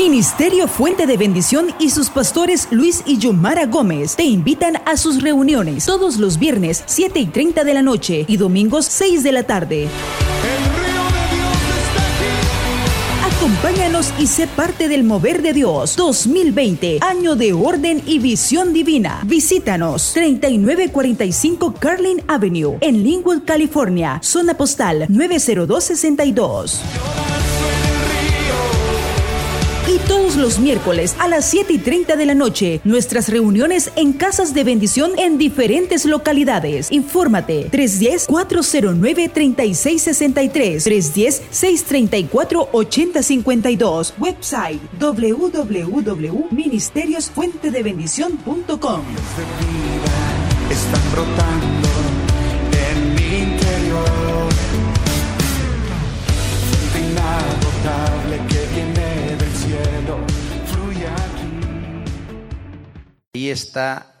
Ministerio Fuente de Bendición y sus pastores Luis y Yomara Gómez te invitan a sus reuniones todos los viernes 7 y 30 de la noche y domingos 6 de la tarde. Acompáñanos y sé parte del Mover de Dios 2020, año de orden y visión divina. Visítanos 3945 Carlin Avenue en Linwood, California, zona postal 90262. Y todos los miércoles a las 7 y 30 de la noche, nuestras reuniones en casas de bendición en diferentes localidades. Infórmate 310-409-3663, 310-634-8052. Website www.ministeriosfuentedebendición.com. Están brotando Ahí está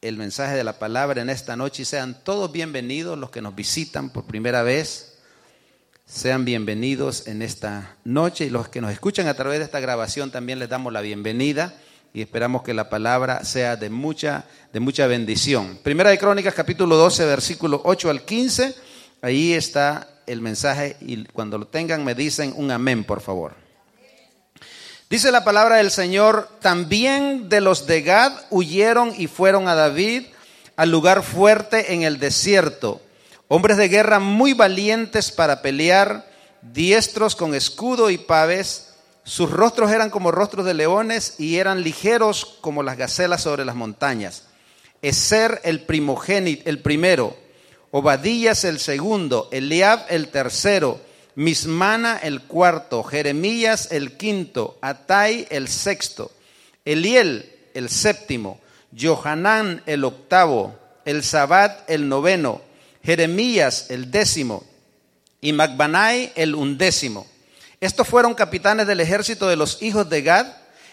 el mensaje de la palabra en esta noche y sean todos bienvenidos los que nos visitan por primera vez. Sean bienvenidos en esta noche y los que nos escuchan a través de esta grabación también les damos la bienvenida y esperamos que la palabra sea de mucha, de mucha bendición. Primera de Crónicas capítulo 12 versículo 8 al 15, ahí está el mensaje y cuando lo tengan me dicen un amén por favor. Dice la palabra del Señor, también de los de Gad huyeron y fueron a David al lugar fuerte en el desierto, hombres de guerra muy valientes para pelear, diestros con escudo y paves, sus rostros eran como rostros de leones y eran ligeros como las gacelas sobre las montañas. Eser el primogénito, el primero, Obadías el segundo, Eliab el tercero, Mismana el cuarto, Jeremías el quinto, Atai el sexto, Eliel el séptimo, Johanán el octavo, el Sabat el noveno, Jeremías el décimo. Y Macbanai el undécimo. Estos fueron capitanes del ejército de los hijos de Gad.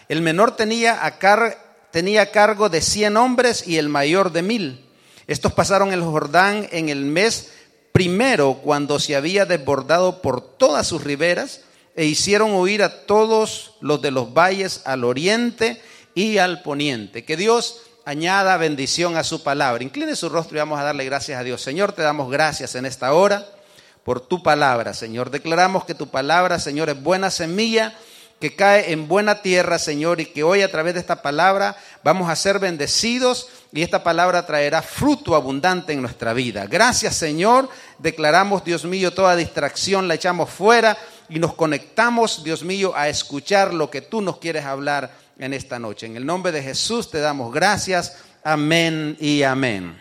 El menor tenía a, car tenía cargo de cien hombres y el mayor de mil. Estos pasaron el Jordán en el mes primero cuando se había desbordado por todas sus riberas e hicieron huir a todos los de los valles al oriente y al poniente. Que Dios añada bendición a su palabra. Incline su rostro y vamos a darle gracias a Dios. Señor, te damos gracias en esta hora por tu palabra, Señor. Declaramos que tu palabra, Señor, es buena semilla que cae en buena tierra, Señor, y que hoy a través de esta palabra vamos a ser bendecidos y esta palabra traerá fruto abundante en nuestra vida. Gracias, Señor. Declaramos, Dios mío, toda distracción la echamos fuera y nos conectamos, Dios mío, a escuchar lo que tú nos quieres hablar en esta noche. En el nombre de Jesús te damos gracias. Amén y amén.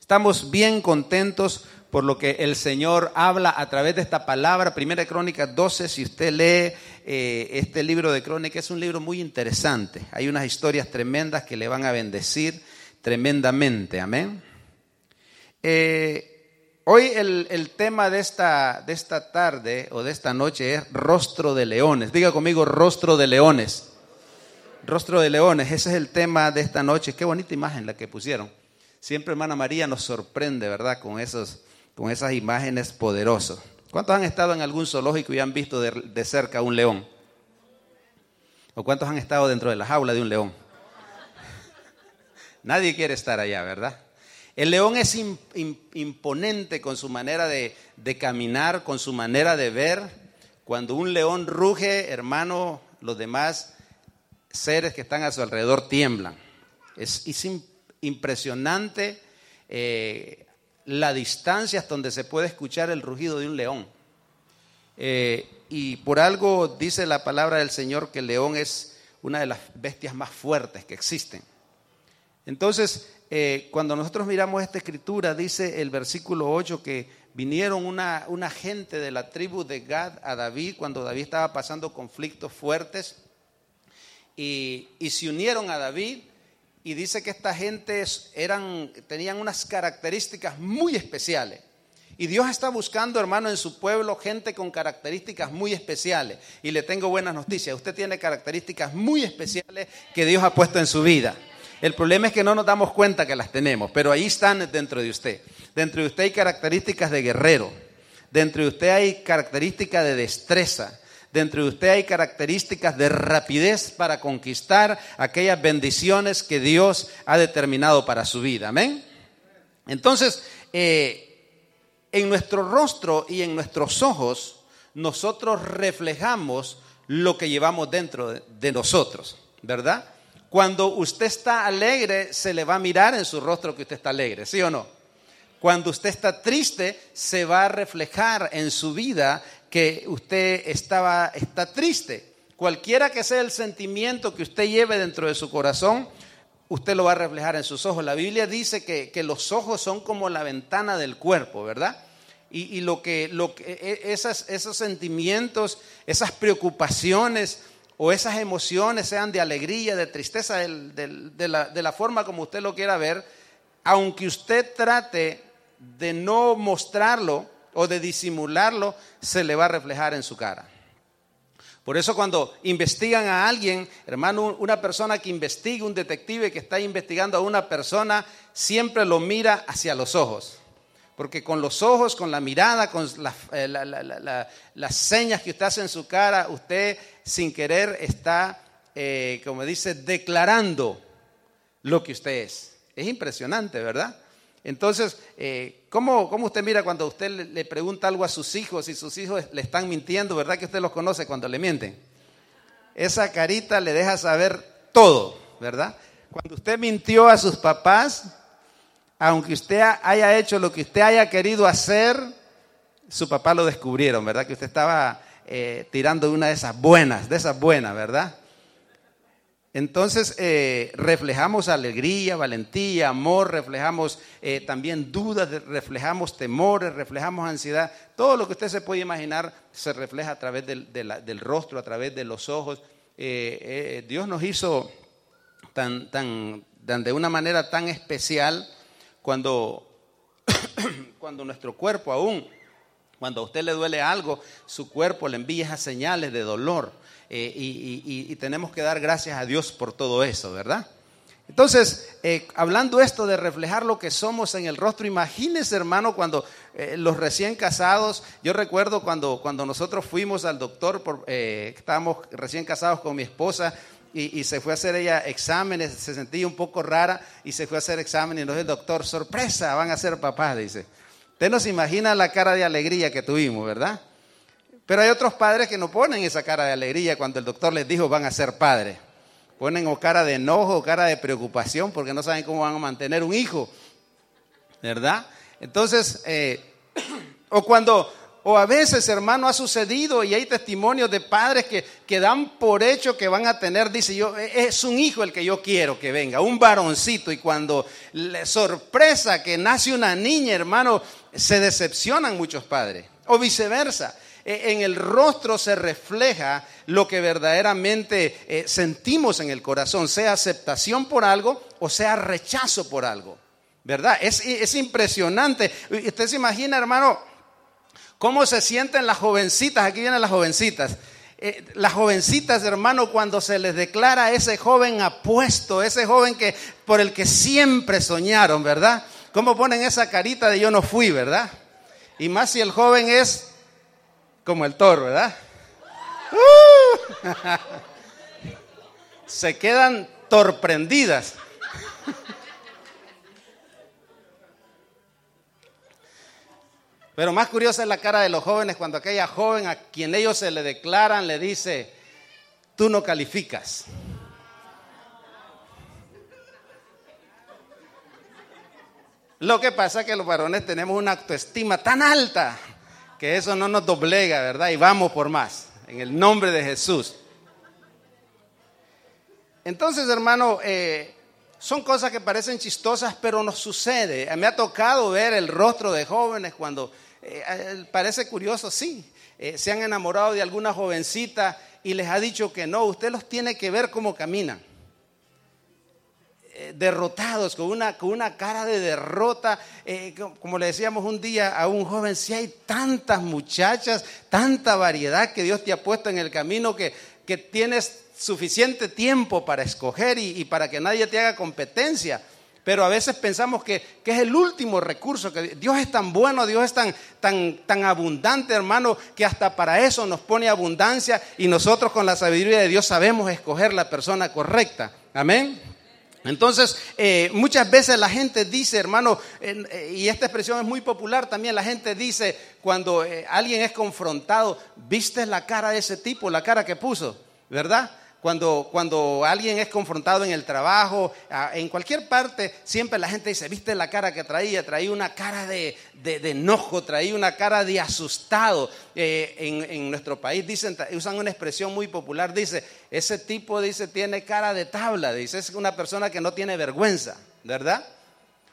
Estamos bien contentos por lo que el Señor habla a través de esta palabra. Primera Crónicas 12, si usted lee eh, este libro de Crónicas, es un libro muy interesante. Hay unas historias tremendas que le van a bendecir tremendamente. Amén. Eh, hoy el, el tema de esta, de esta tarde o de esta noche es rostro de leones. Diga conmigo, rostro de leones. Rostro de leones, ese es el tema de esta noche. Qué bonita imagen la que pusieron. Siempre hermana María nos sorprende, ¿verdad? Con esos con esas imágenes poderosas. ¿Cuántos han estado en algún zoológico y han visto de, de cerca un león? ¿O cuántos han estado dentro de la jaula de un león? Nadie quiere estar allá, ¿verdad? El león es im, im, imponente con su manera de, caminar, con su manera de ver. Cuando un león ruge, hermano, los demás seres que están a su alrededor tiemblan. Es, es impresionante eh, la distancia hasta donde se puede escuchar el rugido de un león. Eh, y por algo dice la palabra del Señor que el león es una de las bestias más fuertes que existen. Entonces, eh, cuando nosotros miramos esta escritura, dice el versículo 8 que vinieron una, una gente de la tribu de Gad a David cuando David estaba pasando conflictos fuertes y, y se unieron a David y dice que esta gente eran, tenían unas características muy especiales. Y Dios está buscando, hermano, en su pueblo gente con características muy especiales. Y le tengo buenas noticias. Usted tiene características muy especiales que Dios ha puesto en su vida. El problema es que no nos damos cuenta que las tenemos, pero ahí están dentro de usted. Dentro de usted hay características de guerrero. Dentro de usted hay características de destreza. Dentro de usted hay características de rapidez para conquistar aquellas bendiciones que Dios ha determinado para su vida. Amén. Entonces, eh, en nuestro rostro y en nuestros ojos, nosotros reflejamos lo que llevamos dentro de nosotros, ¿verdad? Cuando usted está alegre, se le va a mirar en su rostro que usted está alegre, ¿sí o no? Cuando usted está triste, se va a reflejar en su vida que usted estaba, está triste. Cualquiera que sea el sentimiento que usted lleve dentro de su corazón, usted lo va a reflejar en sus ojos. La Biblia dice que, los ojos son como la ventana del cuerpo, ¿verdad? Y, lo que, lo que e, esas, esos sentimientos, esas preocupaciones, o esas emociones sean de alegría, de tristeza, de, la, forma como usted lo quiera ver, aunque usted trate de no mostrarlo o de disimularlo, se le va a reflejar en su cara. Por eso cuando investigan a alguien, hermano, una persona que investiga, un detective que está investigando a una persona, siempre lo mira hacia los ojos. Porque con los ojos, con la mirada, con eh, las señas que usted hace en su cara, usted sin querer está, eh, como dice, declarando lo que usted es. Es impresionante, ¿verdad? Entonces, eh, ¿cómo, usted mira cuando usted le, pregunta algo a sus hijos y sus hijos le están mintiendo? ¿Verdad que usted los conoce cuando le mienten? Esa carita le deja saber todo, ¿verdad? Cuando usted mintió a sus papás, aunque usted haya hecho lo que usted haya querido hacer, su papá lo descubrieron, ¿verdad? Que usted estaba eh, tirando una de esas buenas, de esas buenas, ¿verdad? Entonces eh, reflejamos alegría, valentía, amor, reflejamos eh, también dudas, reflejamos temores, reflejamos ansiedad. Todo lo que usted se puede imaginar se refleja a través del, del rostro, a través de los ojos. Dios nos hizo tan, tan, tan, de una manera tan especial cuando, cuando nuestro cuerpo aún, cuando a usted le duele algo, su cuerpo le envía esas señales de dolor. Eh, y, tenemos que dar gracias a Dios por todo eso, ¿verdad? Entonces, eh, hablando esto de reflejar lo que somos en el rostro, imagínese, hermano, cuando eh, los recién casados, yo recuerdo cuando, cuando nosotros fuimos al doctor, por, estábamos recién casados con mi esposa, y, se fue a hacer ella exámenes, se sentía un poco rara y se fue a hacer exámenes y nos dijo el doctor, sorpresa, van a ser papás, dice. Usted no se imagina la cara de alegría que tuvimos, ¿verdad? Pero hay otros padres que no ponen esa cara de alegría cuando el doctor les dijo van a ser padres. Ponen cara de enojo o cara de preocupación porque no saben cómo van a mantener un hijo, ¿verdad? Entonces, eh, o cuando o a veces, hermano, ha sucedido y hay testimonios de padres que, que, dan por hecho que van a tener, dice yo, e, es un hijo el que yo quiero que venga, un varoncito. Y cuando le sorpresa que nace una niña, hermano, se decepcionan muchos padres. O viceversa. E, en el rostro se refleja lo que verdaderamente eh, sentimos en el corazón, sea aceptación por algo o sea rechazo por algo. ¿Verdad? Es, es impresionante. Usted se imagina, hermano, ¿Cómo se sienten las jovencitas? Aquí vienen las jovencitas. Eh, las jovencitas, hermano, cuando se les declara ese joven apuesto, ese joven que por el que siempre soñaron, ¿verdad? ¿Cómo ponen esa carita de yo no fui, verdad? Y más si el joven es como el toro, ¿verdad? ¡Uh! se quedan sorprendidas. Pero más curiosa es la cara de los jóvenes cuando aquella joven a quien ellos se le declaran le dice, tú no calificas. Lo que pasa es que los varones tenemos una autoestima tan alta que eso no nos doblega, ¿verdad? Y vamos por más, en el nombre de Jesús. Entonces, hermano, eh, son cosas que parecen chistosas, pero nos sucede. Me ha tocado ver el rostro de jóvenes cuando eh, eh, parece curioso, sí. Eh, se han enamorado de alguna jovencita y les ha dicho que no, usted los tiene que ver cómo caminan. Derrotados, con una, con una cara de derrota. como le decíamos un día a un joven, si hay tantas muchachas, tanta variedad que Dios te ha puesto en el camino que, que tienes suficiente tiempo para escoger y para que nadie te haga competencia. pero a veces pensamos que, que, es el último recurso, que Dios es tan bueno, Dios es tan, tan, tan abundante, hermano, que hasta para eso nos pone abundancia y nosotros con la sabiduría de Dios sabemos escoger la persona correcta. Amén. Entonces, eh, muchas veces la gente dice, hermano, eh, y esta expresión es muy popular también, la gente dice cuando eh, alguien es confrontado, ¿viste la cara de ese tipo, la cara que puso? ¿Verdad? Cuando, cuando alguien es confrontado en el trabajo, en cualquier parte, siempre la gente dice, ¿viste la cara que traía? Traía una cara de, enojo, traía una cara de asustado. Eh, en, nuestro país dicen, usan una expresión muy popular, dice, ese tipo dice, tiene cara de tabla, dice, es una persona que no tiene vergüenza, ¿verdad?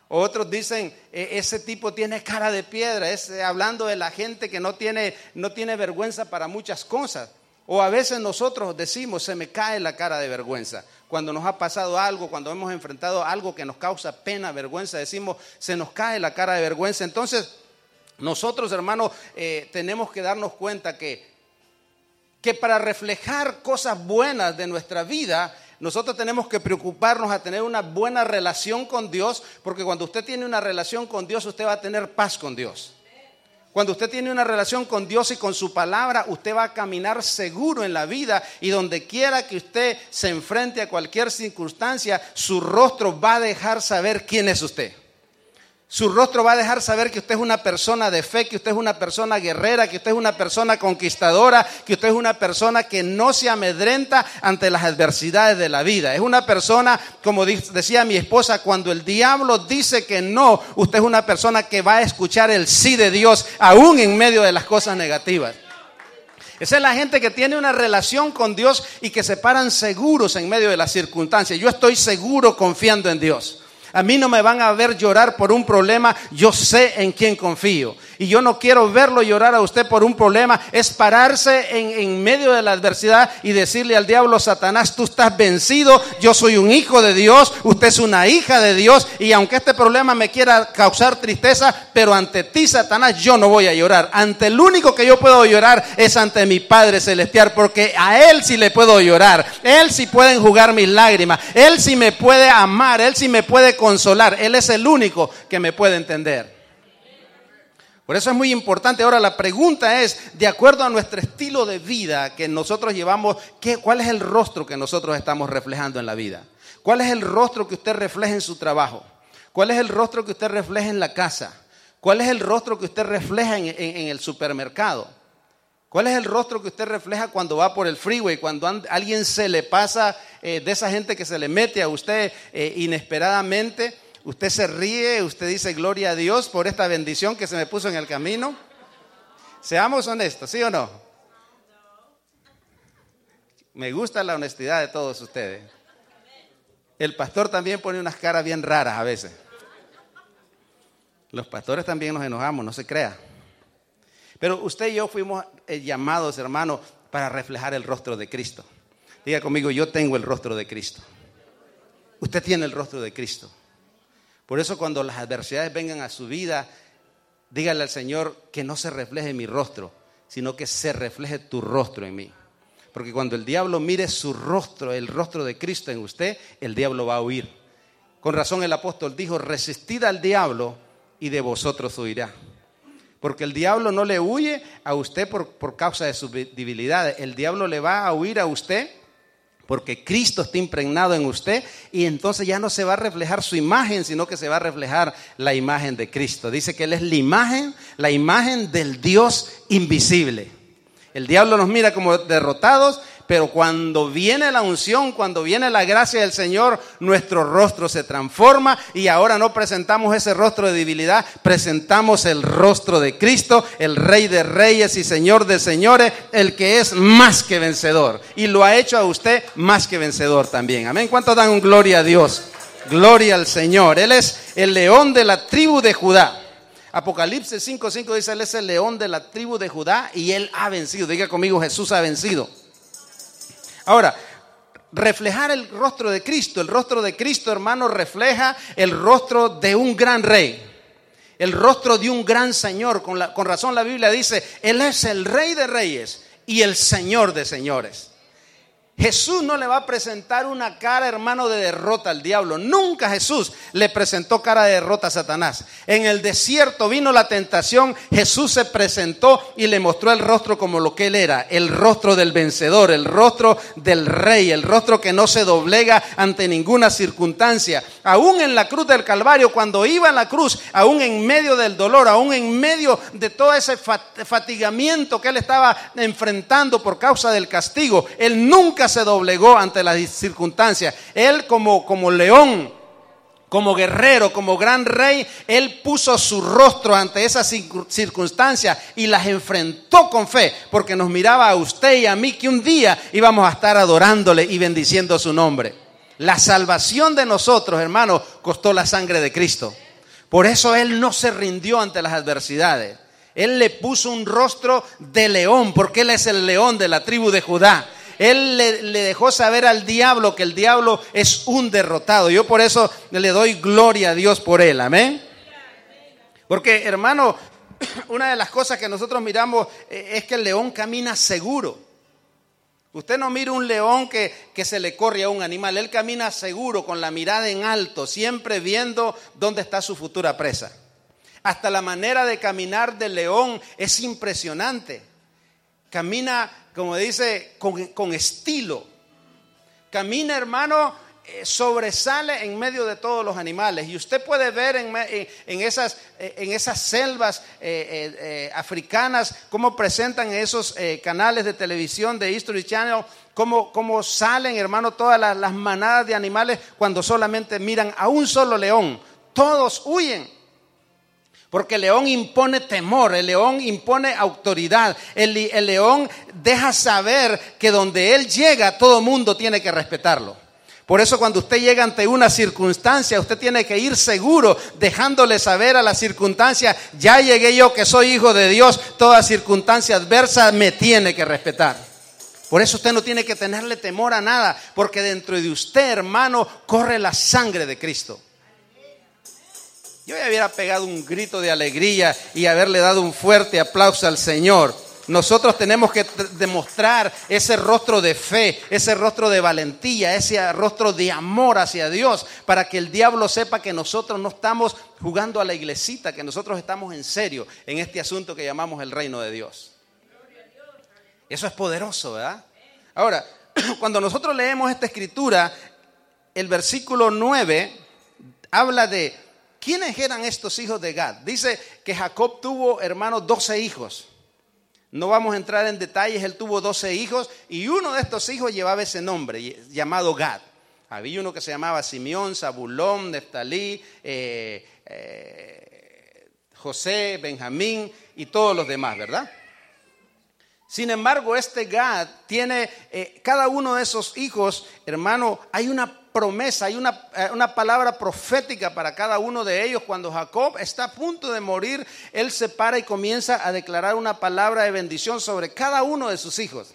Otros dicen, e, ese tipo tiene cara de piedra, es eh, hablando de la gente que no tiene, no tiene vergüenza para muchas cosas. O a veces nosotros decimos, se me cae la cara de vergüenza. Cuando nos ha pasado algo, cuando hemos enfrentado algo que nos causa pena, vergüenza, decimos, se nos cae la cara de vergüenza. Entonces, nosotros, hermanos, eh, tenemos que darnos cuenta que, que para reflejar cosas buenas de nuestra vida, nosotros tenemos que preocuparnos a tener una buena relación con Dios, porque cuando usted tiene una relación con Dios, usted va a tener paz con Dios. Cuando usted tiene una relación con Dios y con su palabra, usted va a caminar seguro en la vida y donde quiera que usted se enfrente a cualquier circunstancia, su rostro va a dejar saber quién es usted. Su rostro va a dejar saber que usted es una persona de fe, que usted es una persona guerrera, que usted es una persona conquistadora, que usted es una persona que no se amedrenta ante las adversidades de la vida. Es una persona, como decía mi esposa, cuando el diablo dice que no, usted es una persona que va a escuchar el sí de Dios, aún en medio de las cosas negativas. Esa es la gente que tiene una relación con Dios y que se paran seguros en medio de las circunstancias. Yo estoy seguro confiando en Dios. A mí no me van a ver llorar por un problema, yo sé en quién confío. Y yo no quiero verlo llorar a usted por un problema, es pararse en, medio de la adversidad y decirle al diablo, Satanás, tú estás vencido, yo soy un hijo de Dios, usted es una hija de Dios, y aunque este problema me quiera causar tristeza, pero ante ti, Satanás, yo no voy a llorar. Ante el único que yo puedo llorar es ante mi Padre Celestial, porque a Él sí le puedo llorar, Él sí puede enjugar mis lágrimas, Él sí me puede amar, Él sí me puede consolar. Él es el único que me puede entender. Por eso es muy importante. Ahora la pregunta es, de acuerdo a nuestro estilo de vida que nosotros llevamos, ¿qué, ¿cuál es el rostro que nosotros estamos reflejando en la vida? ¿Cuál es el rostro que usted refleja en su trabajo? ¿Cuál es el rostro que usted refleja en la casa? ¿Cuál es el rostro que usted refleja en, el supermercado? ¿Cuál es el rostro que usted refleja cuando va por el freeway, cuando alguien se le pasa eh, de esa gente que se le mete a usted eh, inesperadamente? Usted se ríe, usted dice gloria a Dios por esta bendición que se me puso en el camino. Seamos honestos, ¿sí o no? Me gusta la honestidad de todos ustedes. El pastor también pone unas caras bien raras a veces. Los pastores también nos enojamos, no se crea. Pero usted y yo fuimos eh, llamados, hermano, para reflejar el rostro de Cristo. Diga conmigo, yo tengo el rostro de Cristo. Usted tiene el rostro de Cristo. Por eso cuando las adversidades vengan a su vida, dígale al Señor que no se refleje mi rostro, sino que se refleje tu rostro en mí. Porque cuando el diablo mire su rostro, el rostro de Cristo en usted, el diablo va a huir. Con razón el apóstol dijo, resistid al diablo y de vosotros huirá. Porque el diablo no le huye a usted por, por causa de sus debilidades. El diablo le va a huir a usted porque Cristo está impregnado en usted y entonces ya no se va a reflejar su imagen, sino que se va a reflejar la imagen de Cristo. Dice que Él es la imagen, la imagen del Dios invisible. El diablo nos mira como derrotados, pero cuando viene la unción, cuando viene la gracia del Señor, nuestro rostro se transforma y ahora no presentamos ese rostro de debilidad, presentamos el rostro de Cristo, el Rey de Reyes y Señor de Señores, el que es más que vencedor. Y lo ha hecho a usted más que vencedor también. Amén. ¿Cuánto dan gloria a Dios? Gloria al Señor. Él es el león de la tribu de Judá. Apocalipsis 5:5 dice, Él es el león de la tribu de Judá y Él ha vencido. Diga conmigo, Jesús ha vencido. Ahora, reflejar el rostro de Cristo. El rostro de Cristo, hermano, refleja el rostro de un gran rey. El rostro de un gran Señor. Con, con razón la Biblia dice, Él es el rey de reyes y el Señor de señores. Jesús no le va a presentar una cara, hermano, de derrota al diablo. Nunca Jesús le presentó cara de derrota a Satanás. En el desierto vino la tentación, Jesús se presentó y le mostró el rostro como lo que él era, el rostro del vencedor, el rostro del rey, el rostro que no se doblega ante ninguna circunstancia. Aún en la cruz del Calvario, cuando iba a la cruz, aún en medio del dolor, aún en medio de todo ese fatigamiento que él estaba enfrentando por causa del castigo, él nunca se doblegó ante las circunstancias. Él como, como león, como guerrero, como gran rey, él puso su rostro ante esas circunstancias y las enfrentó con fe, porque nos miraba a usted y a mí que un día íbamos a estar adorándole y bendiciendo su nombre. La salvación de nosotros, hermanos, costó la sangre de Cristo. Por eso Él no se rindió ante las adversidades. Él le puso un rostro de león, porque Él es el león de la tribu de Judá. Él le, dejó saber al diablo que el diablo es un derrotado. Yo por eso le doy gloria a Dios por él. Amén. Porque, hermano, una de las cosas que nosotros miramos eh, es que el león camina seguro. Usted no mira un león que, que, se le corre a un animal, él camina seguro, con la mirada en alto, siempre viendo dónde está su futura presa. Hasta la manera de caminar del león es impresionante. Camina como dice, con, estilo. Camina, hermano, eh, sobresale en medio de todos los animales. Y usted puede ver en, esas, eh, en esas, selvas eh, africanas cómo presentan esos canales de televisión de History Channel, cómo, cómo salen, hermano, todas las manadas de animales cuando solamente miran a un solo león. Todos huyen. Porque el león impone temor, el león impone autoridad, el, león deja saber que donde él llega todo mundo tiene que respetarlo. Por eso cuando usted llega ante una circunstancia, usted tiene que ir seguro, dejándole saber a la circunstancia, ya llegué yo que soy hijo de Dios, toda circunstancia adversa me tiene que respetar. Por eso usted no tiene que tenerle temor a nada, porque dentro de usted, hermano, corre la sangre de Cristo. Yo ya hubiera pegado un grito de alegría y haberle dado un fuerte aplauso al Señor. Nosotros tenemos que demostrar ese rostro de fe, ese rostro de valentía, ese rostro de amor hacia Dios, para que el diablo sepa que nosotros no estamos jugando a la iglesita, que nosotros estamos en serio en este asunto que llamamos el reino de Dios. Eso es poderoso, ¿verdad? Ahora, cuando nosotros leemos esta escritura, el versículo 9 habla de ¿Quiénes eran estos hijos de Gad? Dice que Jacob tuvo, hermanos, 12 hijos. No vamos a entrar en detalles, él tuvo 12 hijos y uno de estos hijos llevaba ese nombre, llamado Gad. Había uno que se llamaba Simeón, Zabulón, Neftalí, eh, eh, José, Benjamín y todos los demás, ¿verdad? Sin embargo, este Gad tiene, eh, cada uno de esos hijos, hermano, hay una promesa, hay una, eh, una, palabra profética para cada uno de ellos. Cuando Jacob está a punto de morir, él se para y comienza a declarar una palabra de bendición sobre cada uno de sus hijos.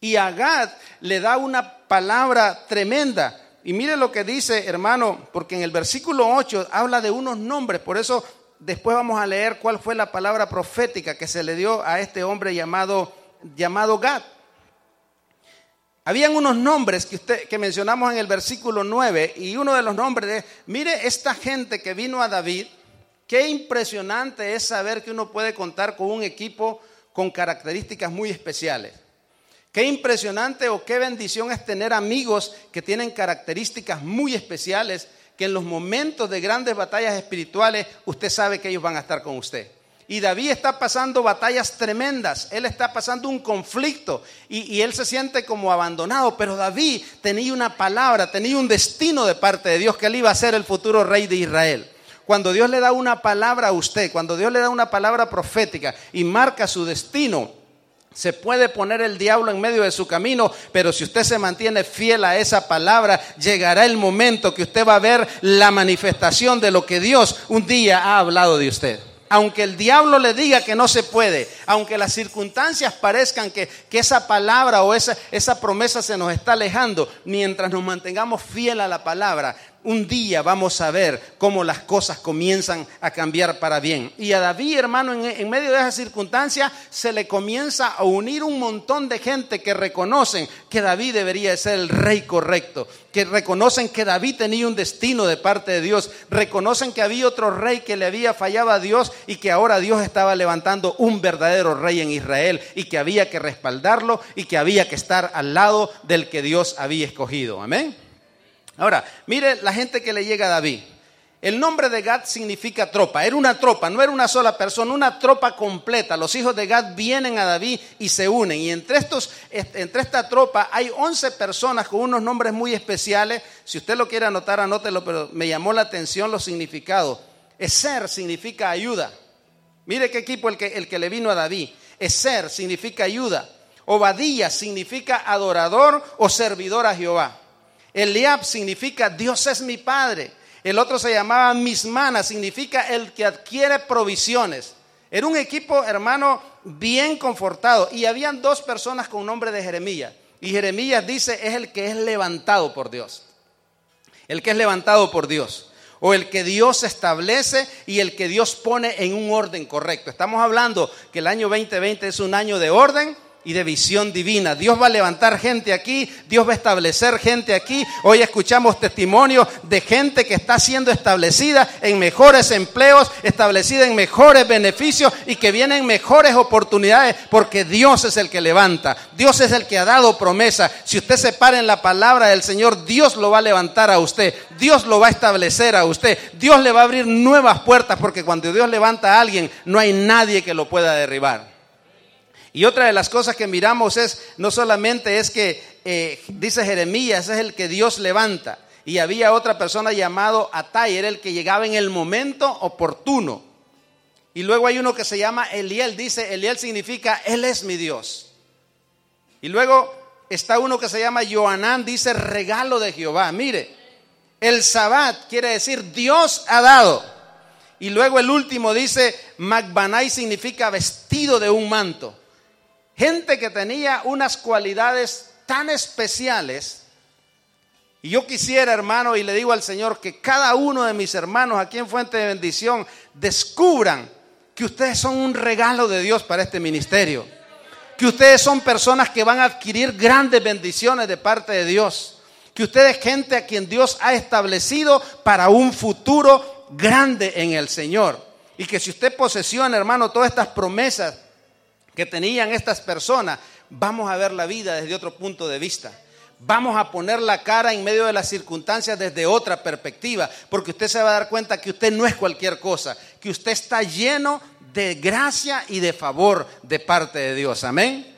Y a Gad le da una palabra tremenda. Y mire lo que dice, hermano, porque en el versículo 8 habla de unos nombres, por eso después vamos a leer cuál fue la palabra profética que se le dio a este hombre llamado, llamado Gad. Habían unos nombres que, usted, que mencionamos en el versículo 9 y uno de los nombres es, mire esta gente que vino a David, qué impresionante es saber que uno puede contar con un equipo con características muy especiales. Qué impresionante o qué bendición es tener amigos que tienen características muy especiales, que en los momentos de grandes batallas espirituales usted sabe que ellos van a estar con usted. Y David está pasando batallas tremendas, él está pasando un conflicto y, él se siente como abandonado, pero David tenía una palabra, tenía un destino de parte de Dios que él iba a ser el futuro rey de Israel. Cuando Dios le da una palabra a usted, cuando Dios le da una palabra profética y marca su destino, se puede poner el diablo en medio de su camino, pero si usted se mantiene fiel a esa palabra, llegará el momento que usted va a ver la manifestación de lo que Dios un día ha hablado de usted. Aunque el diablo le diga que no se puede, aunque las circunstancias parezcan que, esa palabra o esa, esa promesa se nos está alejando, mientras nos mantengamos fiel a la palabra, un día vamos a ver cómo las cosas comienzan a cambiar para bien. Y a David, hermano, en, medio de esa circunstancia, se le comienza a unir un montón de gente que reconocen que David debería ser el rey correcto, que reconocen que David tenía un destino de parte de Dios, reconocen que había otro rey que le había fallado a Dios y que ahora Dios estaba levantando un verdadero rey en Israel y que había que respaldarlo y que había que estar al lado del que Dios había escogido. Amén. Ahora, mire la gente que le llega a David. El nombre de Gad significa tropa. Era una tropa, no era una sola persona, una tropa completa. Los hijos de Gad vienen a David y se unen. Y entre, estos, entre esta tropa hay 11 personas con unos nombres muy especiales. Si usted lo quiere anotar, anótelo, pero me llamó la atención los significados. Eser significa ayuda. Mire qué equipo el que, el que le vino a David. Eser significa ayuda. Obadilla significa adorador o servidor a Jehová. Eliab significa Dios es mi padre. El otro se llamaba Mismana, significa el que adquiere provisiones. Era un equipo, hermano, bien confortado. Y habían dos personas con nombre de Jeremías. Y Jeremías dice, es el que es levantado por Dios. El que es levantado por Dios. O el que Dios establece y el que Dios pone en un orden correcto. Estamos hablando que el año 2020 es un año de orden y de visión divina. Dios va a levantar gente aquí, Dios va a establecer gente aquí. Hoy escuchamos testimonios de gente que está siendo establecida en mejores empleos, establecida en mejores beneficios y que vienen mejores oportunidades porque Dios es el que levanta. Dios es el que ha dado promesa. Si usted se para en la palabra del Señor, Dios lo va a levantar a usted. Dios lo va a establecer a usted. Dios le va a abrir nuevas puertas porque cuando Dios levanta a alguien, no hay nadie que lo pueda derribar. Y otra de las cosas que miramos es, no solamente es que, eh, dice Jeremías, es el que Dios levanta. Y había otra persona llamado Atai, era el que llegaba en el momento oportuno. Y luego hay uno que se llama Eliel, dice, Eliel significa, Él es mi Dios. Y luego está uno que se llama Joanán, dice, regalo de Jehová. Mire, el Sabbat quiere decir, Dios ha dado. Y luego el último dice, Magbanai significa vestido de un manto. Gente que tenía unas cualidades tan especiales. Y yo quisiera, hermano, y le digo al Señor, que cada uno de mis hermanos aquí en Fuente de Bendición descubran que ustedes son un regalo de Dios para este ministerio. Que ustedes son personas que van a adquirir grandes bendiciones de parte de Dios. Que ustedes gente a quien Dios ha establecido para un futuro grande en el Señor. Y que si usted posesiona, hermano, todas estas promesas que tenían estas personas, vamos a ver la vida desde otro punto de vista. Vamos a poner la cara en medio de las circunstancias desde otra perspectiva, porque usted se va a dar cuenta que usted no es cualquier cosa, que usted está lleno de gracia y de favor de parte de Dios. Amén.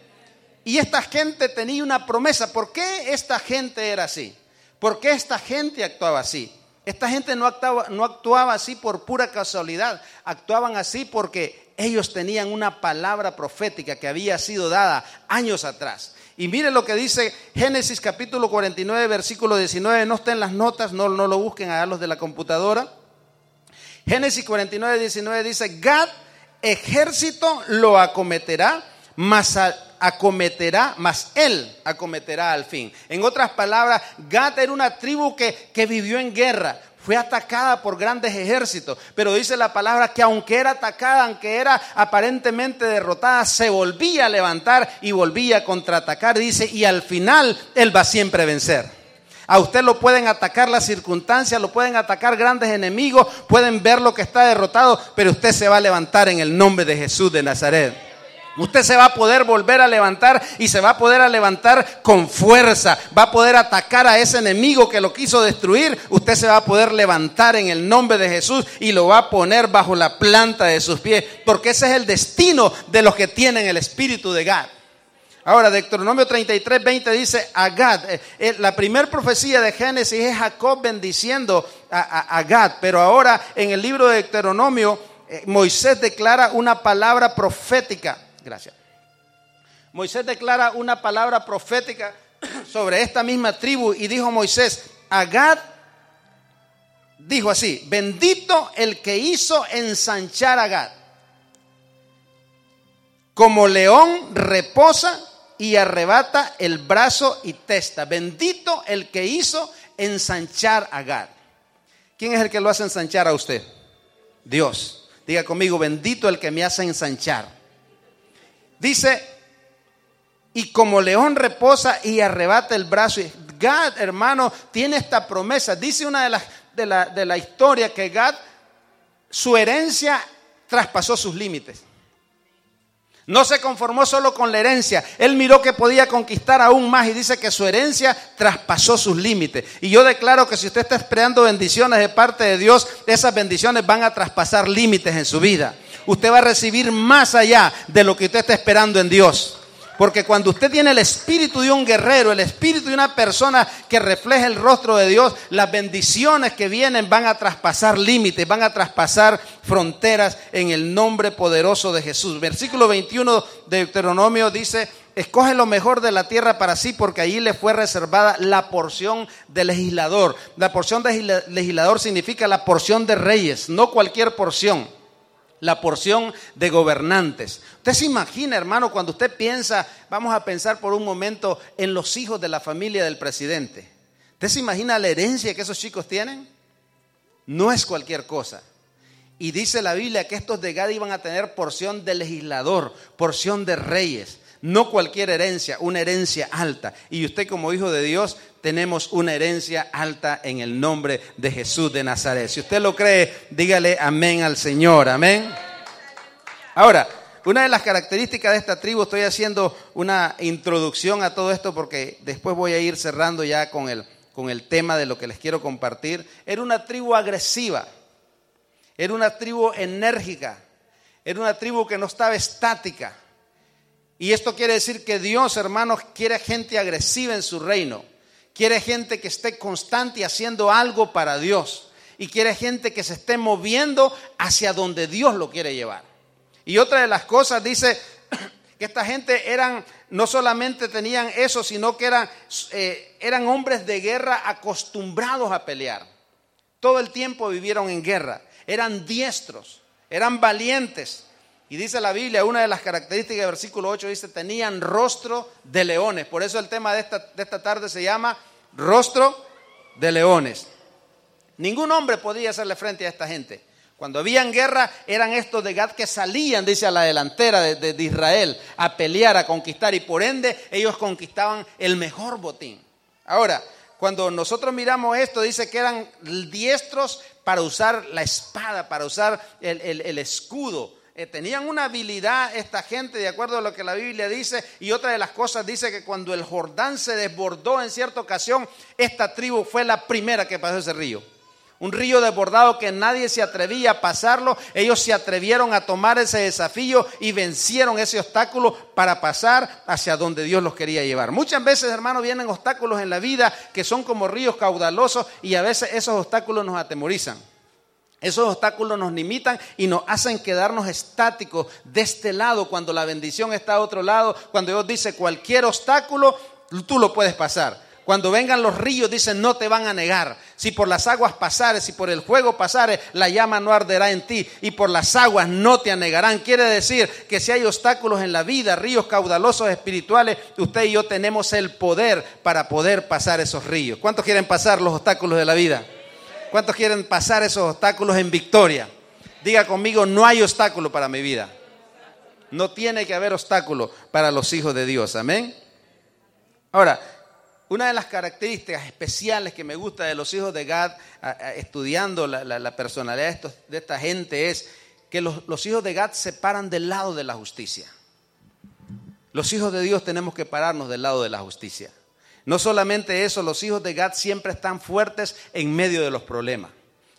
Y esta gente tenía una promesa. ¿Por qué esta gente era así? ¿Por qué esta gente actuaba así? Esta gente no actuaba, no actuaba así por pura casualidad, actuaban así porque ellos tenían una palabra profética que había sido dada años atrás. Y mire lo que dice Génesis capítulo 49, versículo 19. No está las notas, no, no lo busquen a los de la computadora. Génesis 49, 19 dice, Gad ejército lo acometerá, mas acometerá, mas él acometerá al fin. En otras palabras, Gad era una tribu que, que vivió en guerra, fue atacada por grandes ejércitos, pero dice la palabra que aunque era atacada, aunque era aparentemente derrotada, se volvía a levantar y volvía a contraatacar, dice, y al final él va siempre a vencer. A usted lo pueden atacar las circunstancias, lo pueden atacar grandes enemigos, pueden ver lo que está derrotado, pero usted se va a levantar en el nombre de Jesús de Nazaret. Usted se va a poder volver a levantar y se va a poder a levantar con fuerza. Va a poder atacar a ese enemigo que lo quiso destruir. Usted se va a poder levantar en el nombre de Jesús y lo va a poner bajo la planta de sus pies. Porque ese es el destino de los que tienen el espíritu de Gad. Ahora, Deuteronomio 33, 20 dice a Gad. Eh, eh, la primera profecía de Génesis es Jacob bendiciendo a, Gad. Pero ahora en el libro de Deuteronomio, eh, Moisés declara una palabra profética Gracias. Moisés declara una palabra profética sobre esta misma tribu y dijo Moisés, Agad dijo así, bendito el que hizo ensanchar a Gad. Como león reposa y arrebata el brazo y testa. Bendito el que hizo ensanchar a Gad. ¿Quién es el que lo hace ensanchar a usted? Dios. Diga conmigo, bendito el que me hace ensanchar. Dice, y como león reposa y arrebata el brazo. Gad, hermano, tiene esta promesa. Dice una de las de la, de la historia que Gad, su herencia traspasó sus límites. No se conformó solo con la herencia, él miró que podía conquistar aún más y dice que su herencia traspasó sus límites. Y yo declaro que si usted está esperando bendiciones de parte de Dios, esas bendiciones van a traspasar límites en su vida. Usted va a recibir más allá de lo que usted está esperando en Dios. Porque cuando usted tiene el espíritu de un guerrero, el espíritu de una persona que refleja el rostro de Dios, las bendiciones que vienen van a traspasar límites, van a traspasar fronteras en el nombre poderoso de Jesús. Versículo 21 de Deuteronomio dice, escoge lo mejor de la tierra para sí, porque allí le fue reservada la porción de legislador. La porción de legislador significa la porción de reyes, no cualquier porción la porción de gobernantes. Usted se imagina, hermano, cuando usted piensa, vamos a pensar por un momento en los hijos de la familia del presidente. ¿Usted se imagina la herencia que esos chicos tienen? No es cualquier cosa. Y dice la Biblia que estos de Gad iban a tener porción de legislador, porción de reyes. No cualquier herencia, una herencia alta. Y usted como hijo de Dios tenemos una herencia alta en el nombre de Jesús de Nazaret. Si usted lo cree, dígale amén al Señor, amén. Ahora, una de las características de esta tribu, estoy haciendo una introducción a todo esto porque después voy a ir cerrando ya con el, con el tema de lo que les quiero compartir. Era una tribu agresiva, era una tribu enérgica, era una tribu que no estaba estática. Y esto quiere decir que Dios, hermanos, quiere gente agresiva en su reino. Quiere gente que esté constante y haciendo algo para Dios. Y quiere gente que se esté moviendo hacia donde Dios lo quiere llevar. Y otra de las cosas dice que esta gente eran, no solamente tenían eso, sino que eran, eh, eran hombres de guerra acostumbrados a pelear. Todo el tiempo vivieron en guerra. Eran diestros, eran valientes. Y dice la Biblia, una de las características del versículo 8 dice, tenían rostro de leones. Por eso el tema de esta, de esta tarde se llama rostro de leones. Ningún hombre podía hacerle frente a esta gente. Cuando habían guerra, eran estos de Gad que salían, dice, a la delantera de, de, Israel a pelear, a conquistar, y por ende ellos conquistaban el mejor botín. Ahora, cuando nosotros miramos esto, dice que eran diestros para usar la espada, para usar el, el, el escudo. Eh, tenían una habilidad esta gente, de acuerdo a lo que la Biblia dice, y otra de las cosas dice que cuando el Jordán se desbordó en cierta ocasión, esta tribu fue la primera que pasó ese río. Un río desbordado que nadie se atrevía a pasarlo. Ellos se atrevieron a tomar ese desafío y vencieron ese obstáculo para pasar hacia donde Dios los quería llevar. Muchas veces, hermanos, vienen obstáculos en la vida que son como ríos caudalosos y a veces esos obstáculos nos atemorizan. Esos obstáculos nos limitan y nos hacen quedarnos estáticos de este lado cuando la bendición está a otro lado. Cuando Dios dice cualquier obstáculo, tú lo puedes pasar. Cuando vengan los ríos, dicen, no te van a negar. Si por las aguas pasares, si por el fuego pasares, la llama no arderá en ti. Y por las aguas no te anegarán. Quiere decir que si hay obstáculos en la vida, ríos caudalosos espirituales, usted y yo tenemos el poder para poder pasar esos ríos. ¿Cuántos quieren pasar los obstáculos de la vida? ¿Cuántos quieren pasar esos obstáculos en victoria? Diga conmigo, no hay obstáculo para mi vida. No tiene que haber obstáculo para los hijos de Dios. Amén. Ahora, una de las características especiales que me gusta de los hijos de Gad, estudiando la, personalidad de, esta gente, es que los, los hijos de Gad se paran del lado de la justicia. Los hijos de Dios tenemos que pararnos del lado de la justicia. No solamente eso, los hijos de Gad siempre están fuertes en medio de los problemas.